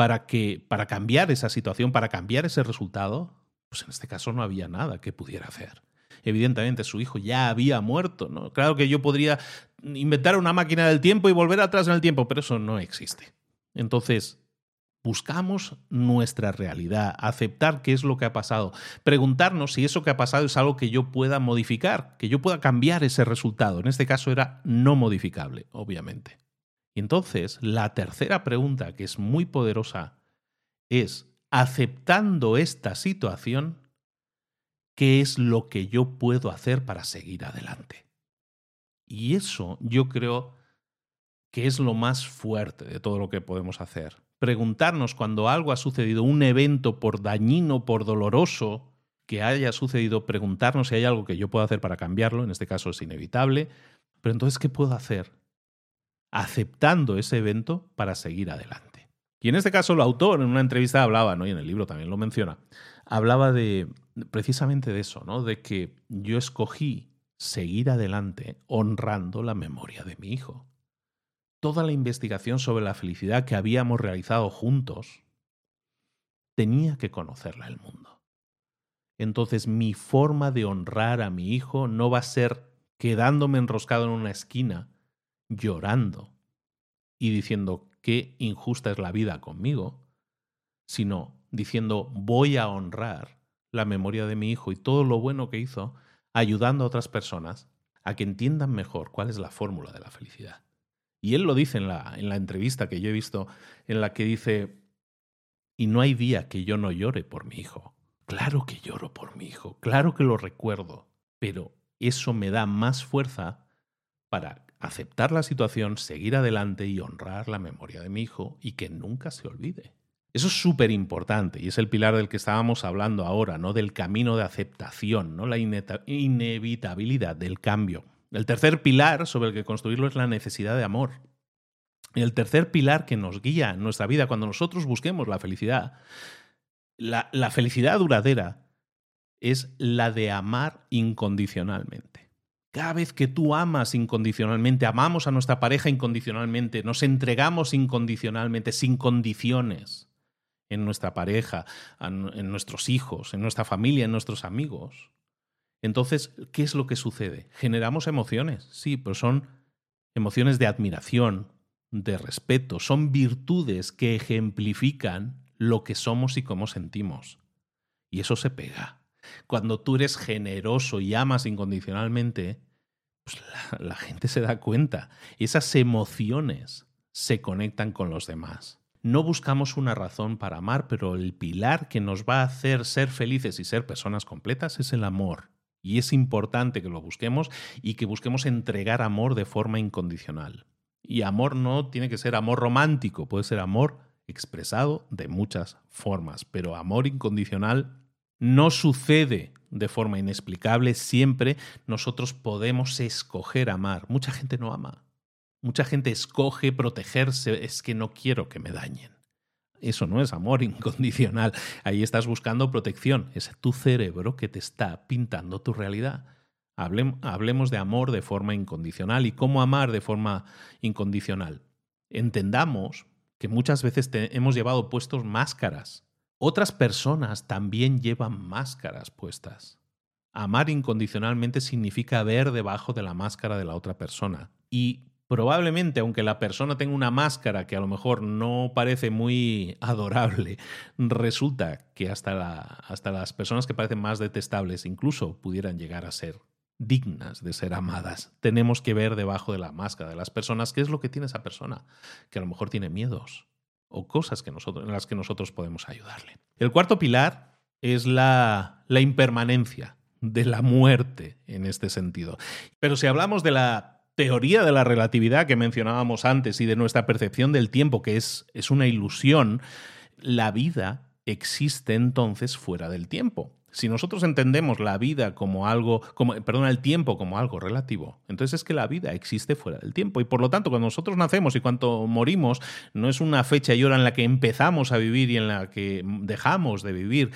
para que para cambiar esa situación, para cambiar ese resultado? Pues en este caso no había nada que pudiera hacer. Evidentemente su hijo ya había muerto, ¿no? Claro que yo podría inventar una máquina del tiempo y volver atrás en el tiempo, pero eso no existe. Entonces, Buscamos nuestra realidad, aceptar qué es lo que ha pasado, preguntarnos si eso que ha pasado es algo que yo pueda modificar, que yo pueda cambiar ese resultado. En este caso era no modificable, obviamente. Y entonces, la tercera pregunta, que es muy poderosa, es, aceptando esta situación, ¿qué es lo que yo puedo hacer para seguir adelante? Y eso yo creo que es lo más fuerte de todo lo que podemos hacer preguntarnos cuando algo ha sucedido, un evento por dañino, por doloroso que haya sucedido, preguntarnos si hay algo que yo puedo hacer para cambiarlo, en este caso es inevitable, pero entonces, ¿qué puedo hacer? Aceptando ese evento para seguir adelante. Y en este caso el autor en una entrevista hablaba, ¿no? y en el libro también lo menciona, hablaba de precisamente de eso, ¿no? de que yo escogí seguir adelante honrando la memoria de mi hijo toda la investigación sobre la felicidad que habíamos realizado juntos, tenía que conocerla el mundo. Entonces mi forma de honrar a mi hijo no va a ser quedándome enroscado en una esquina, llorando y diciendo qué injusta es la vida conmigo, sino diciendo voy a honrar la memoria de mi hijo y todo lo bueno que hizo, ayudando a otras personas a que entiendan mejor cuál es la fórmula de la felicidad. Y él lo dice en la, en la entrevista que yo he visto, en la que dice, y no hay día que yo no llore por mi hijo. Claro que lloro por mi hijo, claro que lo recuerdo, pero eso me da más fuerza para aceptar la situación, seguir adelante y honrar la memoria de mi hijo y que nunca se olvide. Eso es súper importante y es el pilar del que estábamos hablando ahora, ¿no? Del camino de aceptación, ¿no? La inevitabilidad del cambio. El tercer pilar sobre el que construirlo es la necesidad de amor. Y el tercer pilar que nos guía en nuestra vida cuando nosotros busquemos la felicidad, la, la felicidad duradera, es la de amar incondicionalmente. Cada vez que tú amas incondicionalmente, amamos a nuestra pareja incondicionalmente, nos entregamos incondicionalmente, sin condiciones, en nuestra pareja, en nuestros hijos, en nuestra familia, en nuestros amigos. Entonces, ¿qué es lo que sucede? Generamos emociones, sí, pero son emociones de admiración, de respeto, son virtudes que ejemplifican lo que somos y cómo sentimos. Y eso se pega. Cuando tú eres generoso y amas incondicionalmente, pues la, la gente se da cuenta. Esas emociones se conectan con los demás. No buscamos una razón para amar, pero el pilar que nos va a hacer ser felices y ser personas completas es el amor. Y es importante que lo busquemos y que busquemos entregar amor de forma incondicional. Y amor no tiene que ser amor romántico, puede ser amor expresado de muchas formas, pero amor incondicional no sucede de forma inexplicable, siempre nosotros podemos escoger amar. Mucha gente no ama. Mucha gente escoge protegerse, es que no quiero que me dañen. Eso no es amor incondicional. Ahí estás buscando protección. Es tu cerebro que te está pintando tu realidad. Hablemos de amor de forma incondicional y cómo amar de forma incondicional. Entendamos que muchas veces hemos llevado puestos máscaras. Otras personas también llevan máscaras puestas. Amar incondicionalmente significa ver debajo de la máscara de la otra persona. Y probablemente, aunque la persona tenga una máscara que a lo mejor no parece muy adorable, resulta que hasta, hasta las personas que parecen más detestables incluso pudieran llegar a ser dignas de ser amadas. Tenemos que ver debajo de la máscara de las personas qué es lo que tiene esa persona, que a lo mejor tiene miedos o cosas que nosotros, en las que nosotros podemos ayudarle. El cuarto pilar es la, la impermanencia de la muerte en este sentido. Pero si hablamos de la teoría de la relatividad que mencionábamos antes y de nuestra percepción del tiempo, que es, es una ilusión, la vida existe entonces fuera del tiempo. Si nosotros entendemos la vida como algo, como, perdón, el tiempo como algo relativo, entonces es que la vida existe fuera del tiempo. Y por lo tanto, cuando nosotros nacemos y cuando morimos, no es una fecha y hora en la que empezamos a vivir y en la que dejamos de vivir.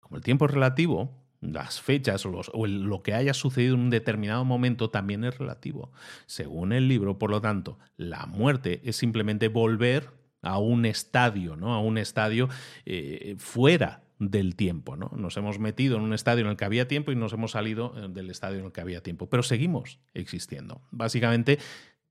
Como el tiempo es relativo, las fechas o, lo que haya sucedido en un determinado momento también es relativo. Según el libro, por lo tanto, la muerte es simplemente volver a un estadio, ¿no? A un estadio eh, fuera del tiempo, ¿no? Nos hemos metido en un estadio en el que había tiempo y nos hemos salido eh, del estadio en el que había tiempo, pero seguimos existiendo. Básicamente,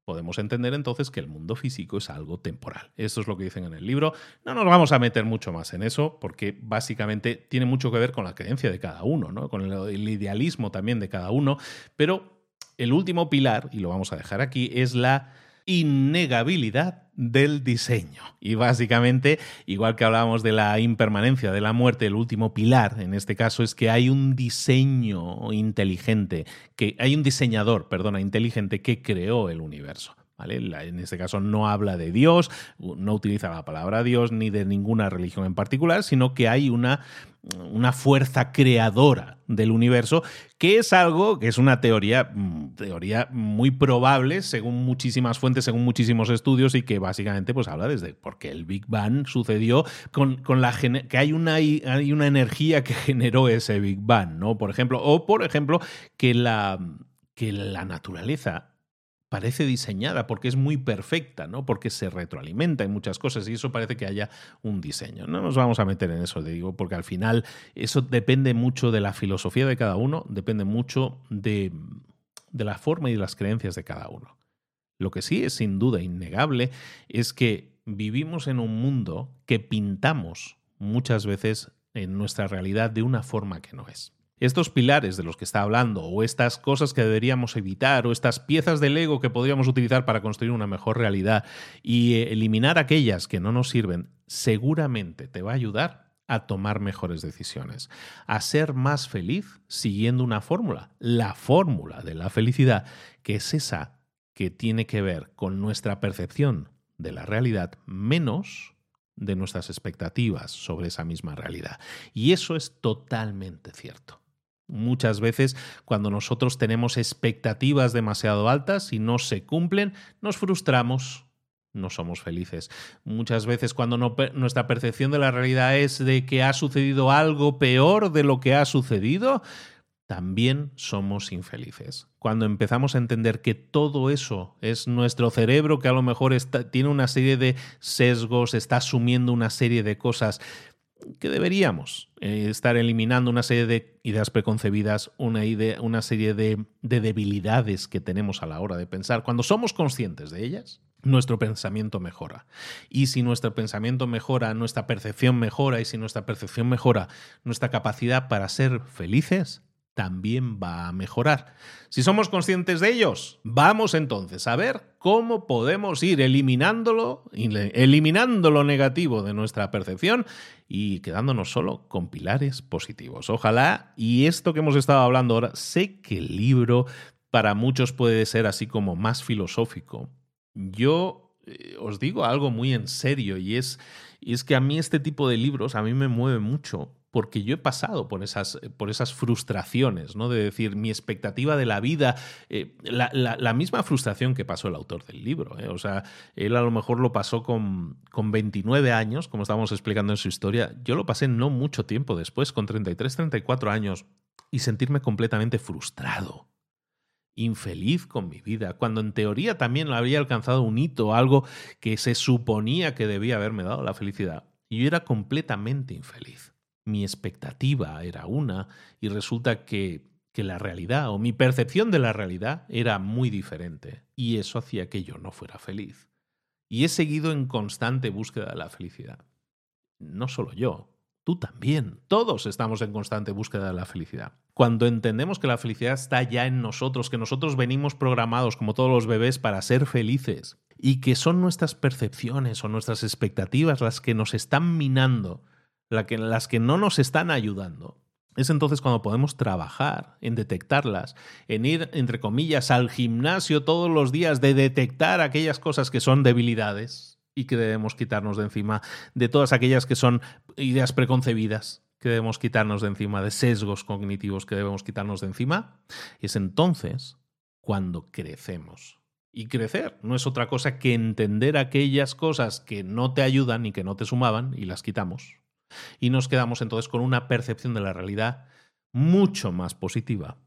podemos entender entonces que el mundo físico es algo temporal. Esto es lo que dicen en el libro. No nos vamos a meter mucho más en eso porque básicamente tiene mucho que ver con la creencia de cada uno, ¿no? con el idealismo también de cada uno, pero el último pilar, y lo vamos a dejar aquí, es la innegabilidad del diseño. Y básicamente, igual que hablábamos de la impermanencia de la muerte, el último pilar en este caso es que hay un diseño inteligente, que hay un diseñador, perdona, inteligente que creó el universo. En este caso no habla de Dios, no utiliza la palabra Dios ni de ninguna religión en particular, sino que hay una, una fuerza creadora del universo, que es algo que es una teoría, mm, teoría muy probable según muchísimas fuentes, según muchísimos estudios y que básicamente pues habla desde porque el Big Bang sucedió con, con la que hay una, hay una energía que generó ese Big Bang, ¿no? Por ejemplo, o por ejemplo que la que la naturaleza parece diseñada porque es muy perfecta, ¿no? Porque se retroalimenta en muchas cosas y eso parece que haya un diseño. No nos vamos a meter en eso, digo, porque al final eso depende mucho de la filosofía de cada uno, depende mucho de, de la forma y de las creencias de cada uno. Lo que sí es sin duda innegable es que vivimos en un mundo que pintamos muchas veces en nuestra realidad de una forma que no es. Estos pilares de los que está hablando, o estas cosas que deberíamos evitar, o estas piezas del ego que podríamos utilizar para construir una mejor realidad y eh, eliminar aquellas que no nos sirven, seguramente te va a ayudar a tomar mejores decisiones, a ser más feliz siguiendo una fórmula, la fórmula de la felicidad, que es esa que tiene que ver con nuestra percepción de la realidad menos de nuestras expectativas sobre esa misma realidad. Y eso es totalmente cierto. Muchas veces cuando nosotros tenemos expectativas demasiado altas y no se cumplen, nos frustramos, no somos felices. Muchas veces cuando nuestra percepción de la realidad es de que ha sucedido algo peor de lo que ha sucedido, también somos infelices. Cuando empezamos a entender que todo eso es nuestro cerebro que a lo mejor tiene una serie de sesgos, está asumiendo una serie de cosas que deberíamos eh, estar eliminando una serie de ideas preconcebidas, una, serie de debilidades que tenemos a la hora de pensar. Cuando somos conscientes de ellas, nuestro pensamiento mejora. Y si nuestro pensamiento mejora, nuestra percepción mejora, y si nuestra percepción mejora, nuestra capacidad para ser felices también va a mejorar. Si somos conscientes de ellos, vamos entonces a ver cómo podemos ir eliminándolo, eliminando lo negativo de nuestra percepción y quedándonos solo con pilares positivos. Ojalá, y esto que hemos estado hablando ahora, sé que el libro para muchos puede ser así como más filosófico. Yo eh, os digo algo muy en serio y es, y es que a mí este tipo de libros a mí me mueve mucho porque yo he pasado por esas, por esas frustraciones, ¿no? De decir, mi expectativa de la vida, eh, la, misma frustración que pasó el autor del libro. ¿eh? O sea, él a lo mejor lo pasó con, con 29 años, como estábamos explicando en su historia. Yo lo pasé no mucho tiempo después, con 33, 34 años, y sentirme completamente frustrado infeliz con mi vida, cuando en teoría también había alcanzado un hito, algo que se suponía que debía haberme dado la felicidad, y yo era completamente infeliz mi expectativa era una y resulta que, que la realidad o mi percepción de la realidad era muy diferente y eso hacía que yo no fuera feliz. Y he seguido en constante búsqueda de la felicidad. No solo yo, tú también. Todos estamos en constante búsqueda de la felicidad. Cuando entendemos que la felicidad está ya en nosotros, que nosotros venimos programados como todos los bebés para ser felices y que son nuestras percepciones o nuestras expectativas las que nos están minando las que no nos están ayudando, es entonces cuando podemos trabajar en detectarlas, en ir, entre comillas, al gimnasio todos los días de detectar aquellas cosas que son debilidades y que debemos quitarnos de encima, de todas aquellas que son ideas preconcebidas que debemos quitarnos de encima, de sesgos cognitivos que debemos quitarnos de encima, es entonces cuando crecemos. Y crecer no es otra cosa que entender aquellas cosas que no te ayudan y que no te sumaban y las quitamos y nos quedamos entonces con una percepción de la realidad mucho más positiva.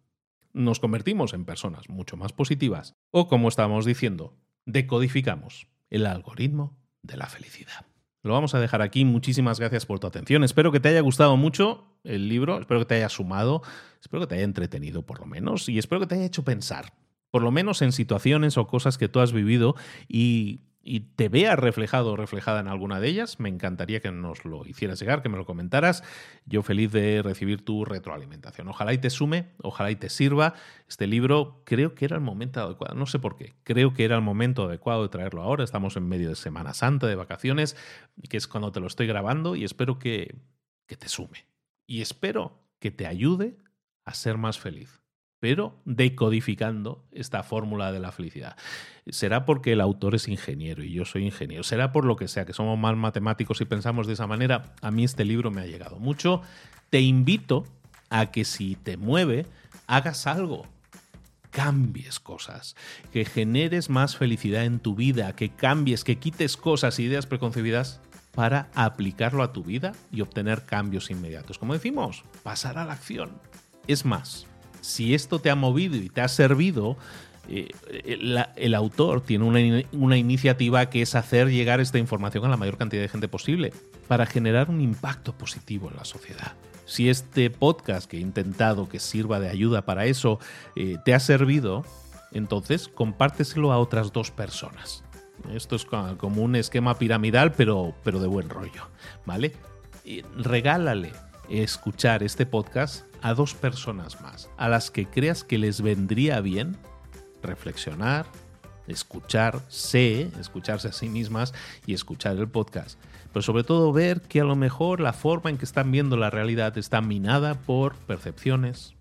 Nos convertimos en personas mucho más positivas o, como estábamos diciendo, decodificamos el algoritmo de la felicidad. Lo vamos a dejar aquí. Muchísimas gracias por tu atención. Espero que te haya gustado mucho el libro, espero que te haya sumado, espero que te haya entretenido por lo menos y espero que te haya hecho pensar, por lo menos en situaciones o cosas que tú has vivido y y te veas reflejado o reflejada en alguna de ellas, me encantaría que nos lo hicieras llegar, que me lo comentaras. Yo feliz de recibir tu retroalimentación. Ojalá y te sume, ojalá y te sirva. Este libro creo que era el momento adecuado, no sé por qué, creo que era el momento adecuado de traerlo ahora. Estamos en medio de Semana Santa, de vacaciones, que es cuando te lo estoy grabando y espero que, que te sume. Y espero que te ayude a ser más feliz pero decodificando esta fórmula de la felicidad. Será porque el autor es ingeniero y yo soy ingeniero, será por lo que sea, que somos más matemáticos y pensamos de esa manera. A mí este libro me ha llegado mucho. Te invito a que si te mueve, hagas algo, cambies cosas, que generes más felicidad en tu vida, que cambies, que quites cosas, ideas preconcebidas para aplicarlo a tu vida y obtener cambios inmediatos. Como decimos, pasar a la acción. Es más, si esto te ha movido y te ha servido, eh, el, autor tiene una, una, iniciativa que es hacer llegar esta información a la mayor cantidad de gente posible para generar un impacto positivo en la sociedad. Si este podcast que he intentado que sirva de ayuda para eso eh, te ha servido, entonces compárteselo a otras dos personas. Esto es como un esquema piramidal, pero, pero de buen rollo, ¿vale? regálale escuchar este podcast a dos personas más, a las que creas que les vendría bien reflexionar, escucharse, escucharse a sí mismas y escuchar el podcast. Pero sobre todo ver que a lo mejor la forma en que están viendo la realidad está minada por percepciones,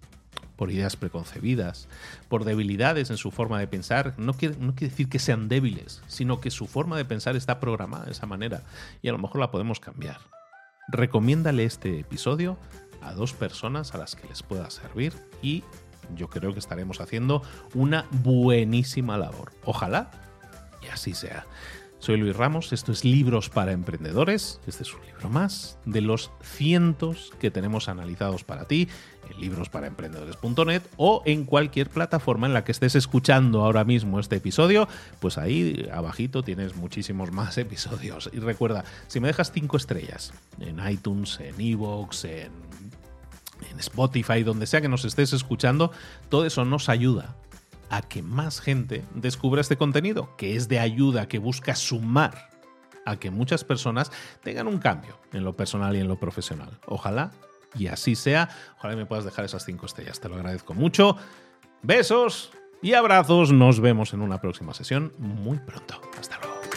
por ideas preconcebidas, por debilidades en su forma de pensar. No quiere, no quiere decir que sean débiles, sino que su forma de pensar está programada de esa manera y a lo mejor la podemos cambiar. Recomiéndale este episodio a dos personas a las que les pueda servir y yo creo que estaremos haciendo una buenísima labor. Ojalá y así sea. Soy Luis Ramos, esto es Libros para Emprendedores. Este es un libro más de los cientos que tenemos analizados para ti librosparaemprendedores.net o en cualquier plataforma en la que estés escuchando ahora mismo este episodio, pues ahí abajito tienes muchísimos más episodios. Y recuerda, si me dejas cinco estrellas en iTunes, en Evox, en, en Spotify, donde sea que nos estés escuchando, todo eso nos ayuda a que más gente descubra este contenido, que es de ayuda, que busca sumar a que muchas personas tengan un cambio en lo personal y en lo profesional. Ojalá y así sea. Ojalá me puedas dejar esas cinco estrellas. Te lo agradezco mucho. Besos y abrazos. Nos vemos en una próxima sesión muy pronto. Hasta luego.